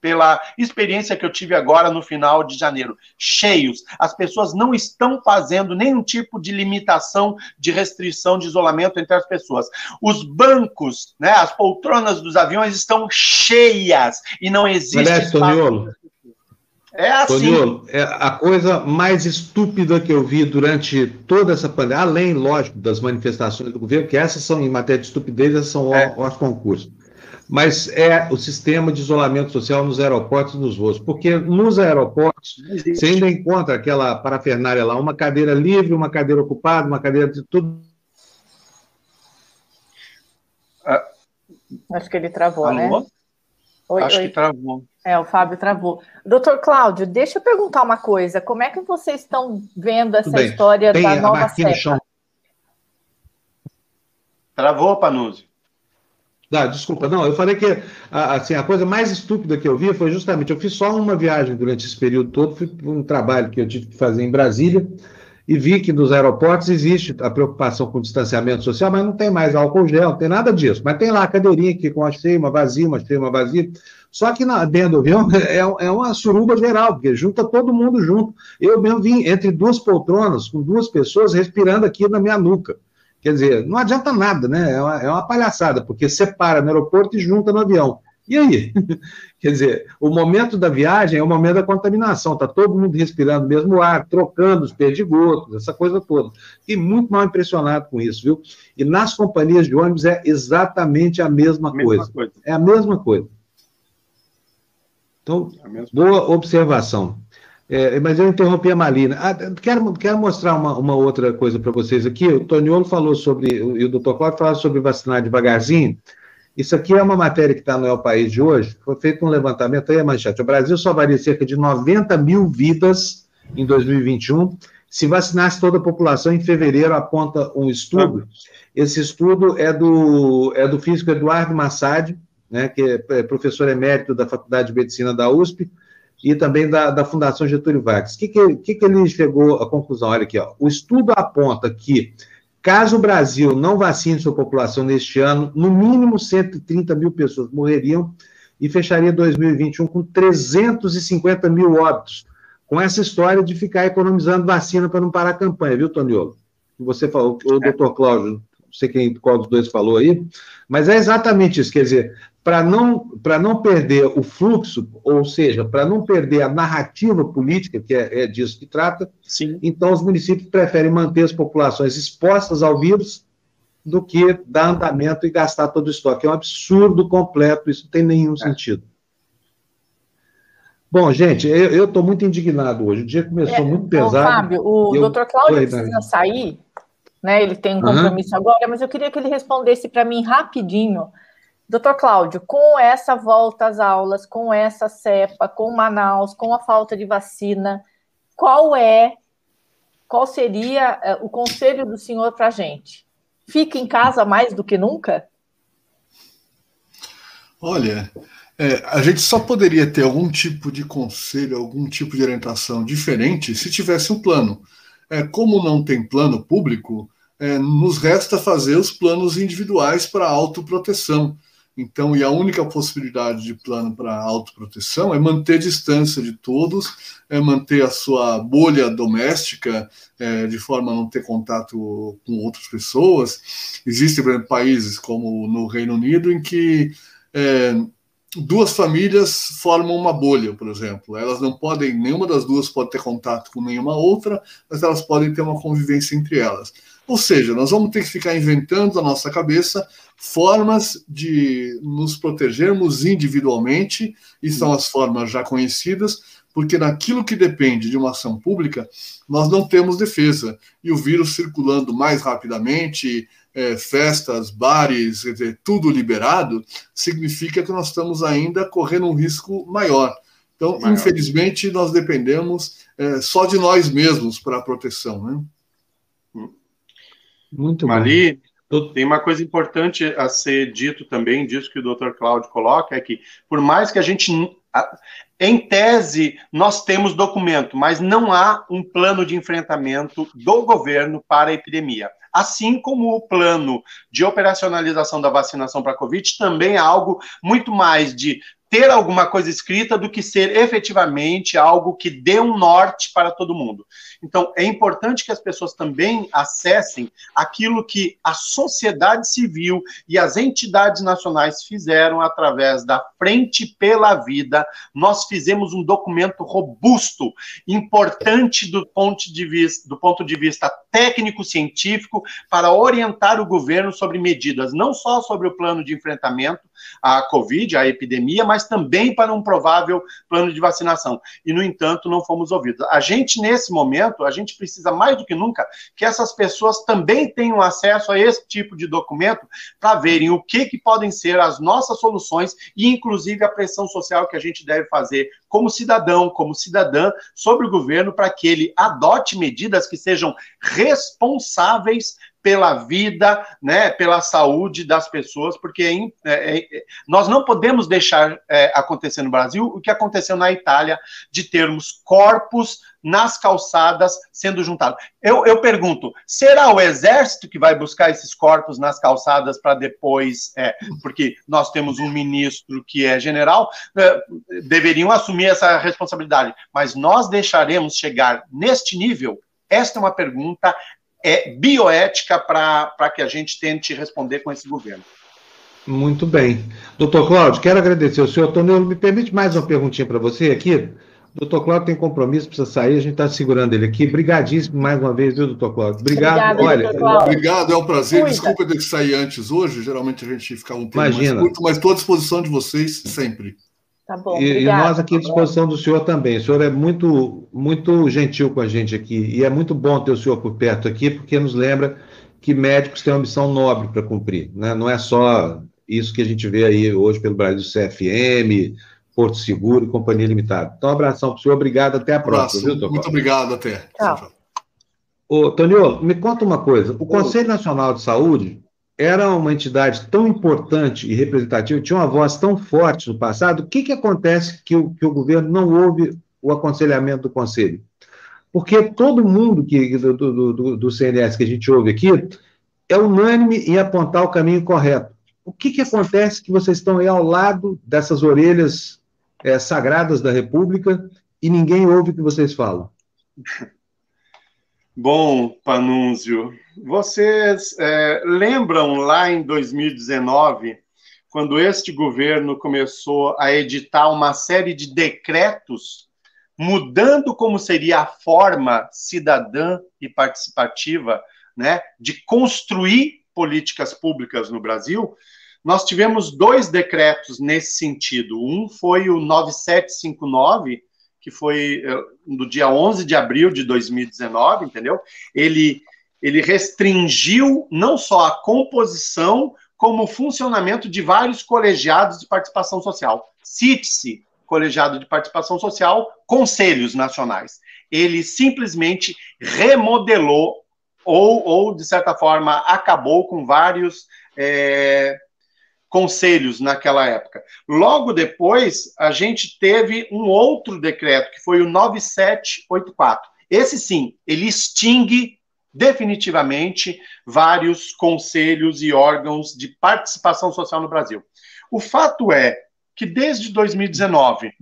C: pela experiência que eu tive agora no final de janeiro. Cheios. As pessoas não estão fazendo nenhum tipo de limitação, de restrição, de isolamento entre as pessoas. Os bancos, né, as poltronas dos aviões estão cheias e não existe.
A: Aliás, Toniolo, é assim. Toniolo, é a coisa mais estúpida que eu vi durante toda essa pandemia, além, lógico, das manifestações do governo, que essas são, em matéria de estupidez, essas são é. os concursos mas é o sistema de isolamento social nos aeroportos e nos voos. Porque nos aeroportos, você ainda encontra aquela parafernália lá, uma cadeira livre, uma cadeira ocupada, uma cadeira de tudo.
B: Ah, Acho que ele travou, né? Alô? né?
C: Oi, Acho oi. que travou.
B: É, o Fábio travou. Doutor Cláudio, deixa eu perguntar uma coisa. Como é que vocês estão vendo essa história Tem da nova cepa?
C: Travou, Panuzzi.
A: Ah, desculpa, não, eu falei que assim, a coisa mais estúpida que eu vi foi justamente, eu fiz só uma viagem durante esse período todo, foi um trabalho que eu tive que fazer em Brasília, e vi que nos aeroportos existe a preocupação com o distanciamento social, mas não tem mais álcool gel, não tem nada disso. Mas tem lá a cadeirinha aqui com uma cheia, uma vazia, uma cheia, uma vazia. Só que na, dentro do avião é, é uma suruba geral, porque junta todo mundo junto. Eu mesmo vim entre duas poltronas, com duas pessoas respirando aqui na minha nuca. Quer dizer, não adianta nada, né? É uma, é uma palhaçada, porque separa no aeroporto e junta no avião. E aí? Quer dizer, o momento da viagem é o momento da contaminação, está todo mundo respirando o mesmo ar, trocando os perdigotos, essa coisa toda. Fiquei muito mal impressionado com isso, viu? E nas companhias de ônibus é exatamente a mesma, mesma coisa. coisa. É a mesma coisa. Então, é boa observação. É, mas eu interrompi a Malina. Ah, quero, quero mostrar uma, uma outra coisa para vocês aqui. O Toniolo falou sobre, e o doutor Cláudio falou sobre vacinar devagarzinho. Isso aqui é uma matéria que está no El País de hoje. Foi feito um levantamento aí, manchete. O Brasil salvaria cerca de 90 mil vidas em 2021 se vacinasse toda a população em fevereiro, aponta um estudo. Esse estudo é do, é do físico Eduardo Massad, né, que é, é professor emérito da Faculdade de Medicina da USP e também da, da Fundação Getúlio Vargas. O que, que, que, ele chegou à conclusão? Olha aqui, ó. o estudo aponta que Caso o Brasil não vacine sua população neste ano, no mínimo 130 mil pessoas morreriam e fecharia 2021 com 350 mil óbitos, com essa história de ficar economizando vacina para não parar a campanha, viu, Toniolo? Você falou, o doutor Cláudio, não sei quem, qual dos dois falou aí, mas é exatamente isso, quer dizer, para não, não perder o fluxo, ou seja, para não perder a narrativa política, que é, é disso que trata, Sim. então os municípios preferem manter as populações expostas ao vírus do que dar andamento e gastar todo o estoque. É um absurdo completo, isso não tem nenhum é. sentido. Bom, gente, eu estou muito indignado hoje. O dia começou é, muito pesado. Ô,
B: Fábio, o eu... doutor Cláudio Oi, precisa sair, né? Ele tem um compromisso uhum. agora, mas eu queria que ele respondesse para mim rapidinho Doutor Cláudio, com essa volta às aulas, com essa cepa, com Manaus, com a falta de vacina, qual é, qual seria uh, o conselho do senhor para a gente? Fique em casa mais do que nunca?
D: Olha, é, a gente só poderia ter algum tipo de conselho, algum tipo de orientação diferente se tivesse um plano. É, como não tem plano público, é, nos resta fazer os planos individuais para autoproteção. Então, e a única possibilidade de plano para autoproteção é manter distância de todos, é manter a sua bolha doméstica, é, de forma a não ter contato com outras pessoas. Existem, por exemplo, países como no Reino Unido em que é, duas famílias formam uma bolha, por exemplo. Elas não podem, nenhuma das duas pode ter contato com nenhuma outra, mas elas podem ter uma convivência entre elas. Ou seja, nós vamos ter que ficar inventando na nossa cabeça formas de nos protegermos individualmente, e são as formas já conhecidas, porque naquilo que depende de uma ação pública, nós não temos defesa. E o vírus circulando mais rapidamente, é, festas, bares, dizer, tudo liberado, significa que nós estamos ainda correndo um risco maior. Então, maior. infelizmente, nós dependemos é, só de nós mesmos para a proteção. Né?
C: Muito Mari, bom. Tem uma coisa importante a ser dito também, disso que o Dr. Cláudio coloca, é que por mais que a gente, em tese, nós temos documento, mas não há um plano de enfrentamento do governo para a epidemia. Assim como o plano de operacionalização da vacinação para a Covid também é algo muito mais de ter alguma coisa escrita do que ser efetivamente algo que dê um norte para todo mundo. Então, é importante que as pessoas também acessem aquilo que a sociedade civil e as entidades nacionais fizeram através da Frente pela Vida. Nós fizemos um documento robusto, importante do ponto de vista, do ponto de vista técnico-científico, para orientar o governo sobre medidas, não só sobre o plano de enfrentamento à Covid, à epidemia, mas também para um provável plano de vacinação. E, no entanto, não fomos ouvidos. A gente, nesse momento, a gente precisa mais do que nunca que essas pessoas também tenham acesso a esse tipo de documento para verem o que, que podem ser as nossas soluções e, inclusive, a pressão social que a gente deve fazer como cidadão, como cidadã, sobre o governo para que ele adote medidas que sejam responsáveis pela vida, né, pela saúde das pessoas, porque é, é, nós não podemos deixar é, acontecer no Brasil o que aconteceu na Itália, de termos corpos nas calçadas sendo juntados. Eu, eu pergunto, será o exército que vai buscar esses corpos nas calçadas para depois, é, porque nós temos um ministro que é general, é, deveriam assumir essa responsabilidade, mas nós deixaremos chegar neste nível? Esta é uma pergunta é, bioética para que a gente tente responder com esse governo.
A: Muito bem. Doutor Cláudio, quero agradecer o senhor. Tonelo, me permite mais uma perguntinha para você aqui? Doutor Cláudio tem compromisso, precisa sair, a gente está segurando ele aqui. Obrigadíssimo mais uma vez, viu, doutor Cláudio? Obrigado.
D: Olha, obrigado, é um prazer. Cuida. Desculpa ter que sair antes hoje, geralmente a gente fica um pouco Imagina. mais curto, mas estou à disposição de vocês sempre.
A: Tá bom. E, e, nós aqui à disposição do senhor também. O senhor é muito, muito gentil com a gente aqui. E é muito bom ter o senhor por perto aqui, porque nos lembra que médicos têm uma missão nobre para cumprir. Né? Não é só isso que a gente vê aí hoje pelo Brasil CFM, Porto Seguro e Companhia Limitada. Então, um abração para o senhor. Obrigado. Até a próxima.
D: Viu, muito obrigado. Até. Tchau.
A: Ô, Toniolo, me conta uma coisa. O Conselho Nacional de Saúde era uma entidade tão importante e representativa, tinha uma voz tão forte no passado, o que, que acontece que o, que o governo não ouve o aconselhamento do Conselho? Porque todo mundo que, do, do, do, do CNS que a gente ouve aqui é unânime em apontar o caminho correto. O que, que acontece que vocês estão aí ao lado dessas orelhas é, sagradas da República e ninguém ouve o que vocês falam?
C: Bom, Panúncio, vocês é, lembram lá em 2019, quando este governo começou a editar uma série de decretos mudando como seria a forma cidadã e participativa né, de construir políticas públicas no Brasil? Nós tivemos dois decretos nesse sentido. Um foi o 9759, que foi eh, no dia 11 de abril de 2019, entendeu? Ele, ele restringiu não só a composição, como o funcionamento de vários colegiados de participação social. Cite-se colegiado de participação social, conselhos nacionais. Ele simplesmente remodelou ou, ou de certa forma, acabou com vários é, conselhos naquela época. Logo depois, a gente teve um outro decreto, que foi o 9784. Esse sim, ele extingue definitivamente vários conselhos e órgãos de participação social no Brasil. O fato é que desde 2019,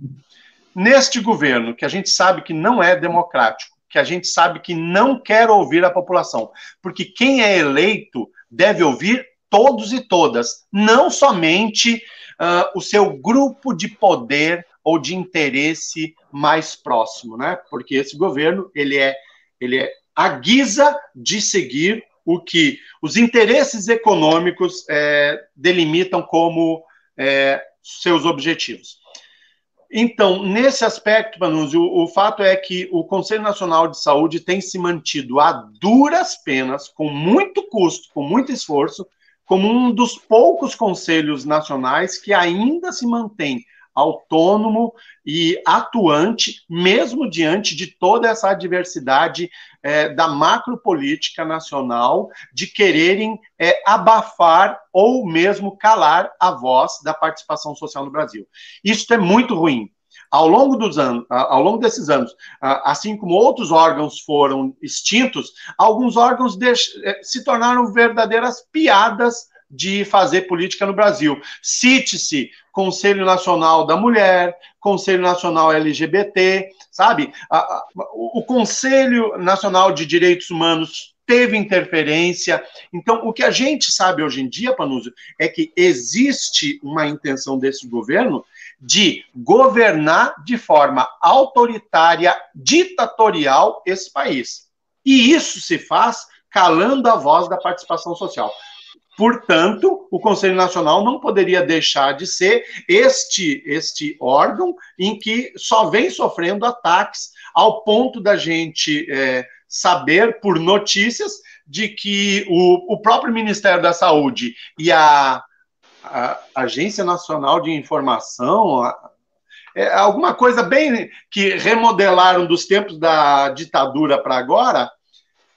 C: neste governo, que a gente sabe que não é democrático, que a gente sabe que não quer ouvir a população, porque quem é eleito deve ouvir todos e todas, não somente uh, o seu grupo de poder ou de interesse mais próximo, né? Porque esse governo ele é ele é a guisa de seguir o que os interesses econômicos é, delimitam como é, seus objetivos. Então, nesse aspecto, Manuzzi, o, o, fato é que o Conselho Nacional de Saúde tem se mantido a duras penas, com muito custo, com muito esforço, como um dos poucos conselhos nacionais que ainda se mantém autônomo e atuante, mesmo diante de toda essa adversidade é, da macropolítica nacional, de quererem é, abafar ou mesmo calar a voz da participação social no Brasil. Isso é muito ruim. Ao longo dos anos, ao longo desses anos, assim como outros órgãos foram extintos, alguns órgãos eh, se tornaram verdadeiras piadas de fazer política no Brasil. Cite-se Conselho Nacional da Mulher, Conselho Nacional LGBT, sabe? O Conselho Nacional de Direitos Humanos teve interferência. Então, o que a gente sabe hoje em dia, Panúzio, é que existe uma intenção desse governo de governar de forma autoritária, ditatorial esse país. E isso se faz calando a voz da participação social. Portanto, o Conselho Nacional não poderia deixar de ser este, este órgão em que só vem sofrendo ataques ao ponto da gente é, saber por notícias de que o, o próprio Ministério da Saúde e a a Agência Nacional de Informação, é alguma coisa bem que remodelaram dos tempos da ditadura para agora,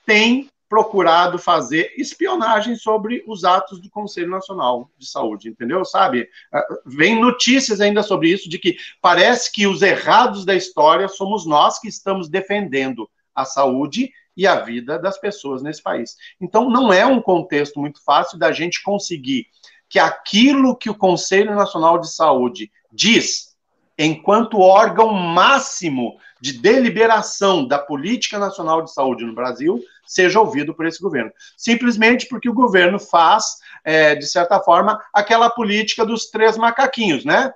C: tem procurado fazer espionagem sobre os atos do Conselho Nacional de Saúde, entendeu? Sabe? Ah, vem notícias ainda sobre isso, de que parece que os errados da história somos nós que estamos defendendo a saúde e a vida das pessoas nesse país. Então, não é um contexto muito fácil da gente conseguir que aquilo que o Conselho Nacional de Saúde diz, enquanto órgão máximo de deliberação da política nacional de saúde no Brasil, seja ouvido por esse governo. Simplesmente porque o governo faz, é, de certa forma, aquela política dos três macaquinhos, né?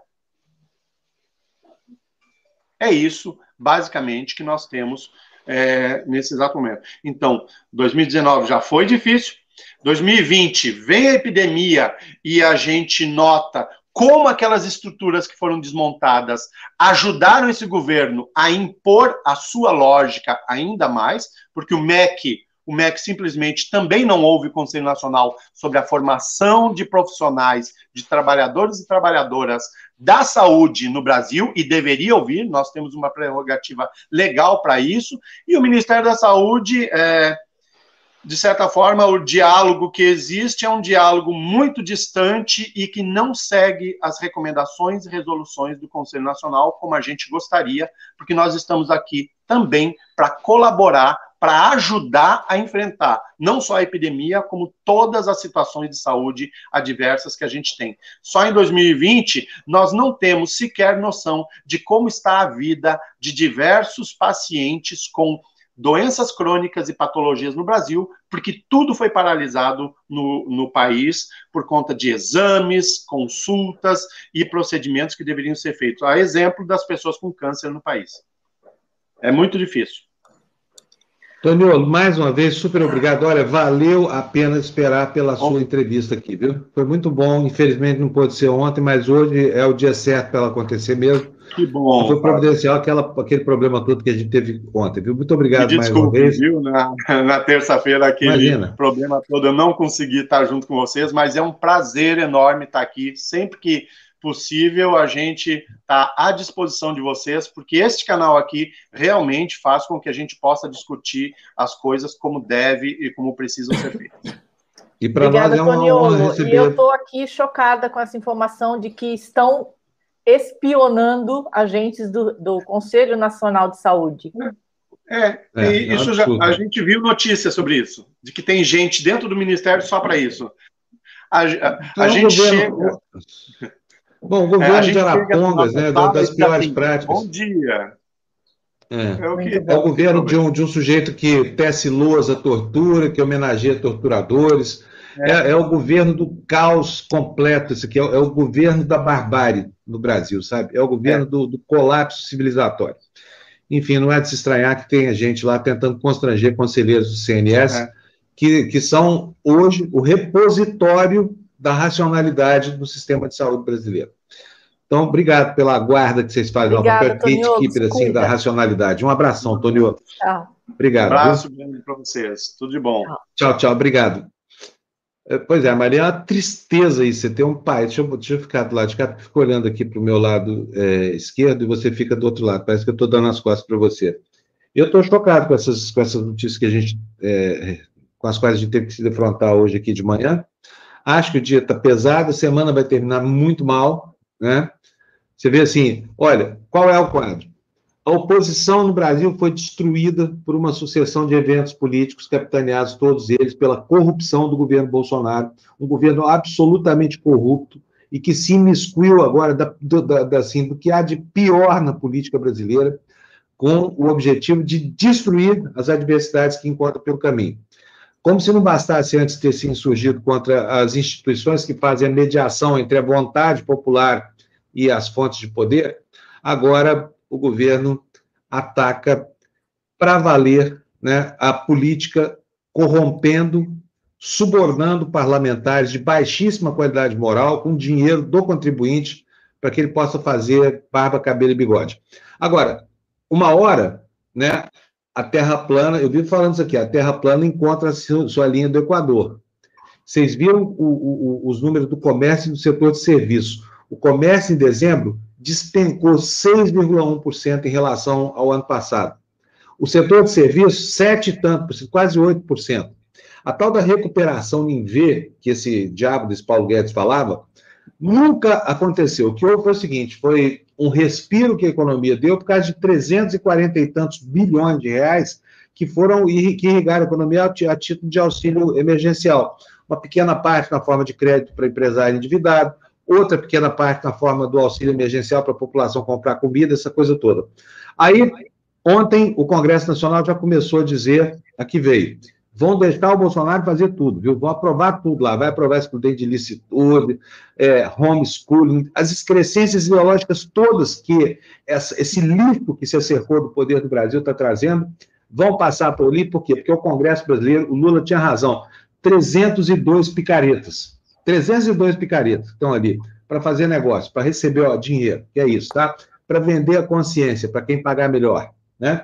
C: É isso, basicamente, que nós temos é, nesse exato momento. Então, 2019 já foi difícil, 2020 vem a epidemia e a gente nota como aquelas estruturas que foram desmontadas ajudaram esse governo a impor a sua lógica ainda mais, porque o MEC, o MEC simplesmente também não houve Conselho Nacional sobre a formação de profissionais, de trabalhadores e trabalhadoras da saúde no Brasil e deveria ouvir, nós temos uma prerrogativa legal para isso, e o Ministério da Saúde, é, de certa forma, o diálogo que existe é um diálogo muito distante e que não segue as recomendações e resoluções do Conselho Nacional como a gente gostaria, porque nós estamos aqui também para colaborar para ajudar a enfrentar não só a epidemia, como todas as situações de saúde adversas que a gente tem. Só em 2020, nós não temos sequer noção de como está a vida de diversos pacientes com doenças crônicas e patologias no Brasil, porque tudo foi paralisado no, no país por conta de exames, consultas e procedimentos que deveriam ser feitos. A exemplo das pessoas com câncer no país. É muito difícil.
A: Toniolo, mais uma vez, super obrigado. Olha, valeu a pena esperar pela sua entrevista aqui, viu? Foi muito bom. Infelizmente não pôde ser ontem, mas hoje é o dia certo para ela acontecer mesmo.
C: Que bom.
A: Foi providencial aquela, aquele problema todo que a gente teve ontem, viu? Muito obrigado mais uma vez.
C: viu? Na, na terça-feira, aquele Imagina. problema todo, eu não consegui estar junto com vocês, mas é um prazer enorme estar aqui. Sempre que possível, a gente está à disposição de vocês, porque este canal aqui realmente faz com que a gente possa discutir as coisas como deve e como precisam ser feitas.
B: E para nós é uma honra receber... E eu estou aqui chocada com essa informação de que estão espionando agentes do, do Conselho Nacional de Saúde.
C: É, é isso já, a gente viu notícias sobre isso, de que tem gente dentro do Ministério só para isso. A, a, a então, gente governo... chega.
A: Bom, o governo é, de Arapongas, né, das piores assim, práticas.
C: Bom dia.
A: É, é, o, que... é o governo de um, de um sujeito que tece loas à tortura, que homenageia torturadores. É. é, é o governo do caos completo, isso aqui é, é, o governo da barbárie no Brasil, sabe? É o governo é. do, do, colapso civilizatório. Enfim, não é de se estranhar que tenha gente lá tentando constranger conselheiros do CNS, que, que são hoje o repositório da racionalidade do sistema de saúde brasileiro. Então, obrigado pela guarda que vocês fazem,
B: Obrigada, uma gatekeeper
A: assim, da racionalidade. Um abração, Tonio.
B: Tchau.
A: Obrigado.
C: Um abraço grande para vocês. Tudo de bom.
A: Tchau, tchau. Obrigado. É, pois é, Maria, é uma tristeza isso. Você tem um pai. Deixa eu, deixa eu ficar do lado de cá, fico olhando aqui para o meu lado é, esquerdo e você fica do outro lado. Parece que eu estou dando as costas para você. Eu estou chocado com essas, com essas notícias que a gente, é, com as quais a gente teve que se defrontar hoje aqui de manhã. Acho que o dia está pesado, a semana vai terminar muito mal, né? Você vê assim, olha, qual é o quadro? A oposição no Brasil foi destruída por uma sucessão de eventos políticos capitaneados, todos eles, pela corrupção do governo Bolsonaro, um governo absolutamente corrupto e que se imiscuiu agora da, do, da, assim, do que há de pior na política brasileira, com o objetivo de destruir as adversidades que encontra pelo caminho. Como se não bastasse antes ter se insurgido contra as instituições que fazem a mediação entre a vontade popular e as fontes de poder, agora o governo ataca para valer né, a política corrompendo, subornando parlamentares de baixíssima qualidade moral com dinheiro do contribuinte para que ele possa fazer barba, cabelo e bigode. Agora, uma hora, né, a Terra plana, eu vivo falando isso aqui, a Terra plana encontra sua linha do Equador. Vocês viram o, o, os números do comércio e do setor de serviço. O comércio em dezembro despencou 6,1% em relação ao ano passado. O setor de serviços, 7 e tanto, quase 8%. A tal da recuperação em V, que esse diabo desse Paulo Guedes falava, nunca aconteceu. O que houve foi o seguinte: foi um respiro que a economia deu por causa de 340 e tantos bilhões de reais que foram que irrigaram a economia a título de auxílio emergencial. Uma pequena parte na forma de crédito para empresário endividado, outra pequena parte na forma do auxílio emergencial para a população comprar comida, essa coisa toda. Aí, ontem, o Congresso Nacional já começou a dizer, aqui veio, vão deixar o Bolsonaro fazer tudo, viu? Vão aprovar tudo lá, vai aprovar excludente de licitude, é, homeschooling, as excrescências ideológicas todas que essa, esse lixo que se acercou do poder do Brasil está trazendo, vão passar por ali, por quê? Porque o Congresso brasileiro, o Lula tinha razão, 302 picaretas, 302 picaretas estão ali para fazer negócio, para receber ó, dinheiro, que é isso, tá? Para vender a consciência, para quem pagar melhor, né?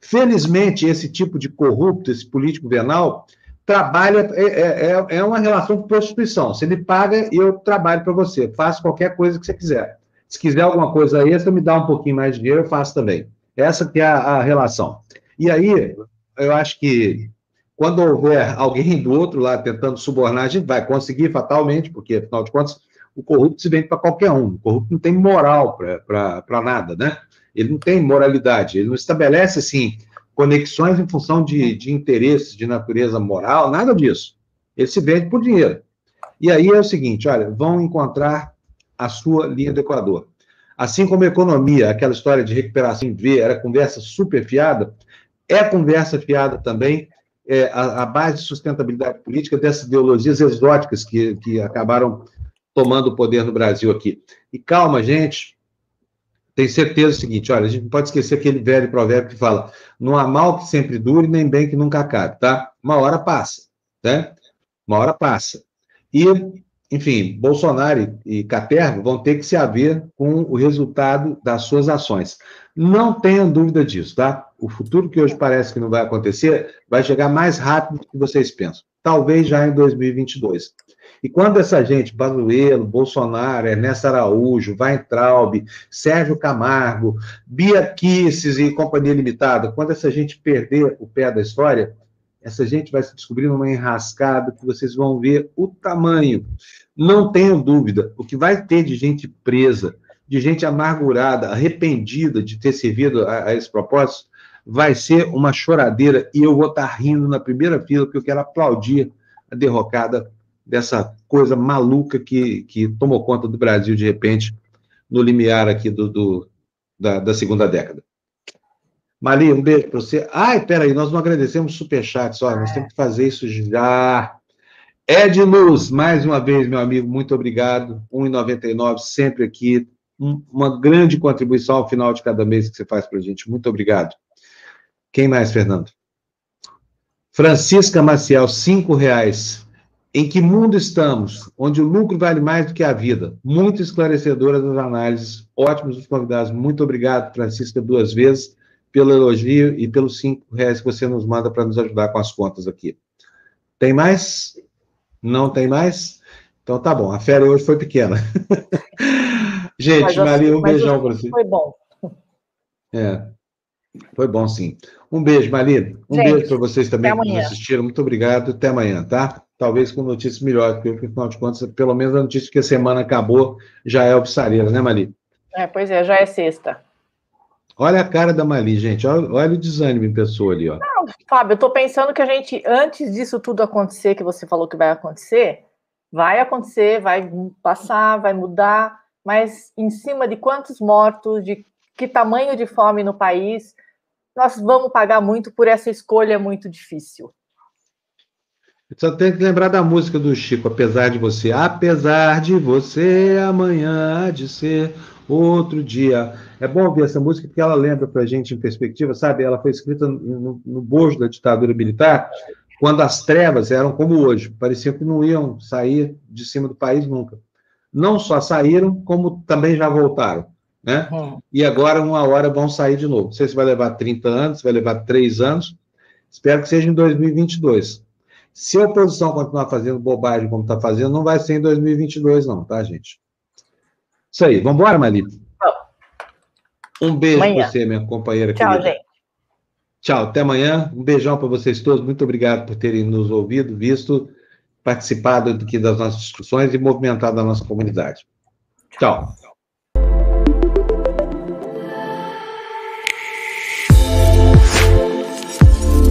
A: Felizmente, esse tipo de corrupto, esse político venal, trabalha, é, é, é, é uma relação de prostituição. Se ele paga, eu trabalho para você, faço qualquer coisa que você quiser. Se quiser alguma coisa extra, me dá um pouquinho mais de dinheiro, eu faço também. Essa que é a, a relação. E aí, eu acho que quando houver alguém do outro lado tentando subornar, a gente vai conseguir fatalmente, porque, afinal de contas, o corrupto se vende para qualquer um. O corrupto não tem moral para nada, né? ele não tem moralidade, ele não estabelece, assim, conexões em função de, de interesses de natureza moral, nada disso. Ele se vende por dinheiro. E aí é o seguinte, olha, vão encontrar a sua linha do Equador. Assim como a economia, aquela história de recuperação em V, era conversa super fiada, é conversa fiada também é, a, a, base de sustentabilidade política dessas ideologias exóticas que, que acabaram tomando o poder no Brasil aqui. E calma, gente, tenho certeza do seguinte, olha, a gente não pode esquecer aquele velho provérbio que fala, não há mal que sempre dure, nem bem que nunca acabe, tá? Uma hora passa, né? Uma hora passa. E, enfim, Bolsonaro e Caterva vão ter que se haver com o resultado das suas ações. Não tenham dúvida disso, tá? O futuro que hoje parece que não vai acontecer vai chegar mais rápido do que vocês pensam. Talvez já em 2022. E quando essa gente, Bazuelo, Bolsonaro, Ernesto Araújo, Weintraub, Sérgio Camargo, Bia Kisses e Companhia Limitada, quando essa gente perder o pé da história, essa gente vai se descobrir numa enrascada que vocês vão ver o tamanho. Não tenham dúvida, o que vai ter de gente presa, de gente amargurada, arrependida de ter servido a, a esse propósito, vai ser uma choradeira e eu vou estar rindo na primeira fila, porque eu quero aplaudir a derrocada dessa coisa maluca que, que tomou conta do Brasil de repente no limiar aqui do, do da, da, segunda década. Maria, um beijo para você. Ai, peraí, nós não agradecemos superchat, só, nós temos que fazer isso já. Ed Luz, mais uma vez, meu amigo, muito obrigado. 1,99, sempre aqui. Um, uma grande contribuição ao final de cada mês que você faz para a gente. Muito obrigado. Quem mais, Fernando? Francisca Maciel, cinco reais. Em que mundo estamos? Onde o lucro vale mais do que a vida. Muito esclarecedoras as análises. Ótimos os convidados. Muito obrigado, Francisca, duas vezes, pelo elogio e pelos cinco reais que você nos manda para nos ajudar com as contas aqui. Tem mais? Não tem mais? Então tá bom. A férias hoje foi pequena. Gente, mas, Maria, um beijão para você.
B: Foi bom.
A: É. Foi bom, sim. Um beijo, Maria. Um Gente, beijo para vocês também que nos assistiram. Muito obrigado. Até amanhã, tá? talvez com notícias melhores, porque, afinal de contas, pelo menos a notícia que a semana acabou já é obsareira, né, Mali?
B: É, pois é, já é sexta.
A: Olha a cara da Mali, gente. Olha, olha o desânimo em pessoa ali, ó.
B: Não, Fábio, eu tô pensando que a gente, antes disso tudo acontecer, que você falou que vai acontecer, vai acontecer, vai passar, vai mudar, mas em cima de quantos mortos, de que tamanho de fome no país, nós vamos pagar muito por essa escolha muito difícil.
A: Só tem que lembrar da música do Chico, apesar de você. Apesar de você, amanhã de ser outro dia. É bom ouvir essa música porque ela lembra para a gente em perspectiva, sabe? Ela foi escrita no, no bojo da ditadura militar, quando as trevas eram como hoje. Parecia que não iam sair de cima do país nunca. Não só saíram, como também já voltaram. Né? Uhum. E agora, uma hora, vão sair de novo. Não sei se vai levar 30 anos, se vai levar 3 anos. Espero que seja em 2022. Se a oposição continuar fazendo bobagem como está fazendo, não vai ser em 2022, não, tá, gente? Isso aí. Vamos embora, Mali? Um beijo para você, minha companheira
B: Tchau, querida. gente.
A: Tchau, até amanhã. Um beijão para vocês todos. Muito obrigado por terem nos ouvido, visto, participado aqui das nossas discussões e movimentado a nossa comunidade. Tchau.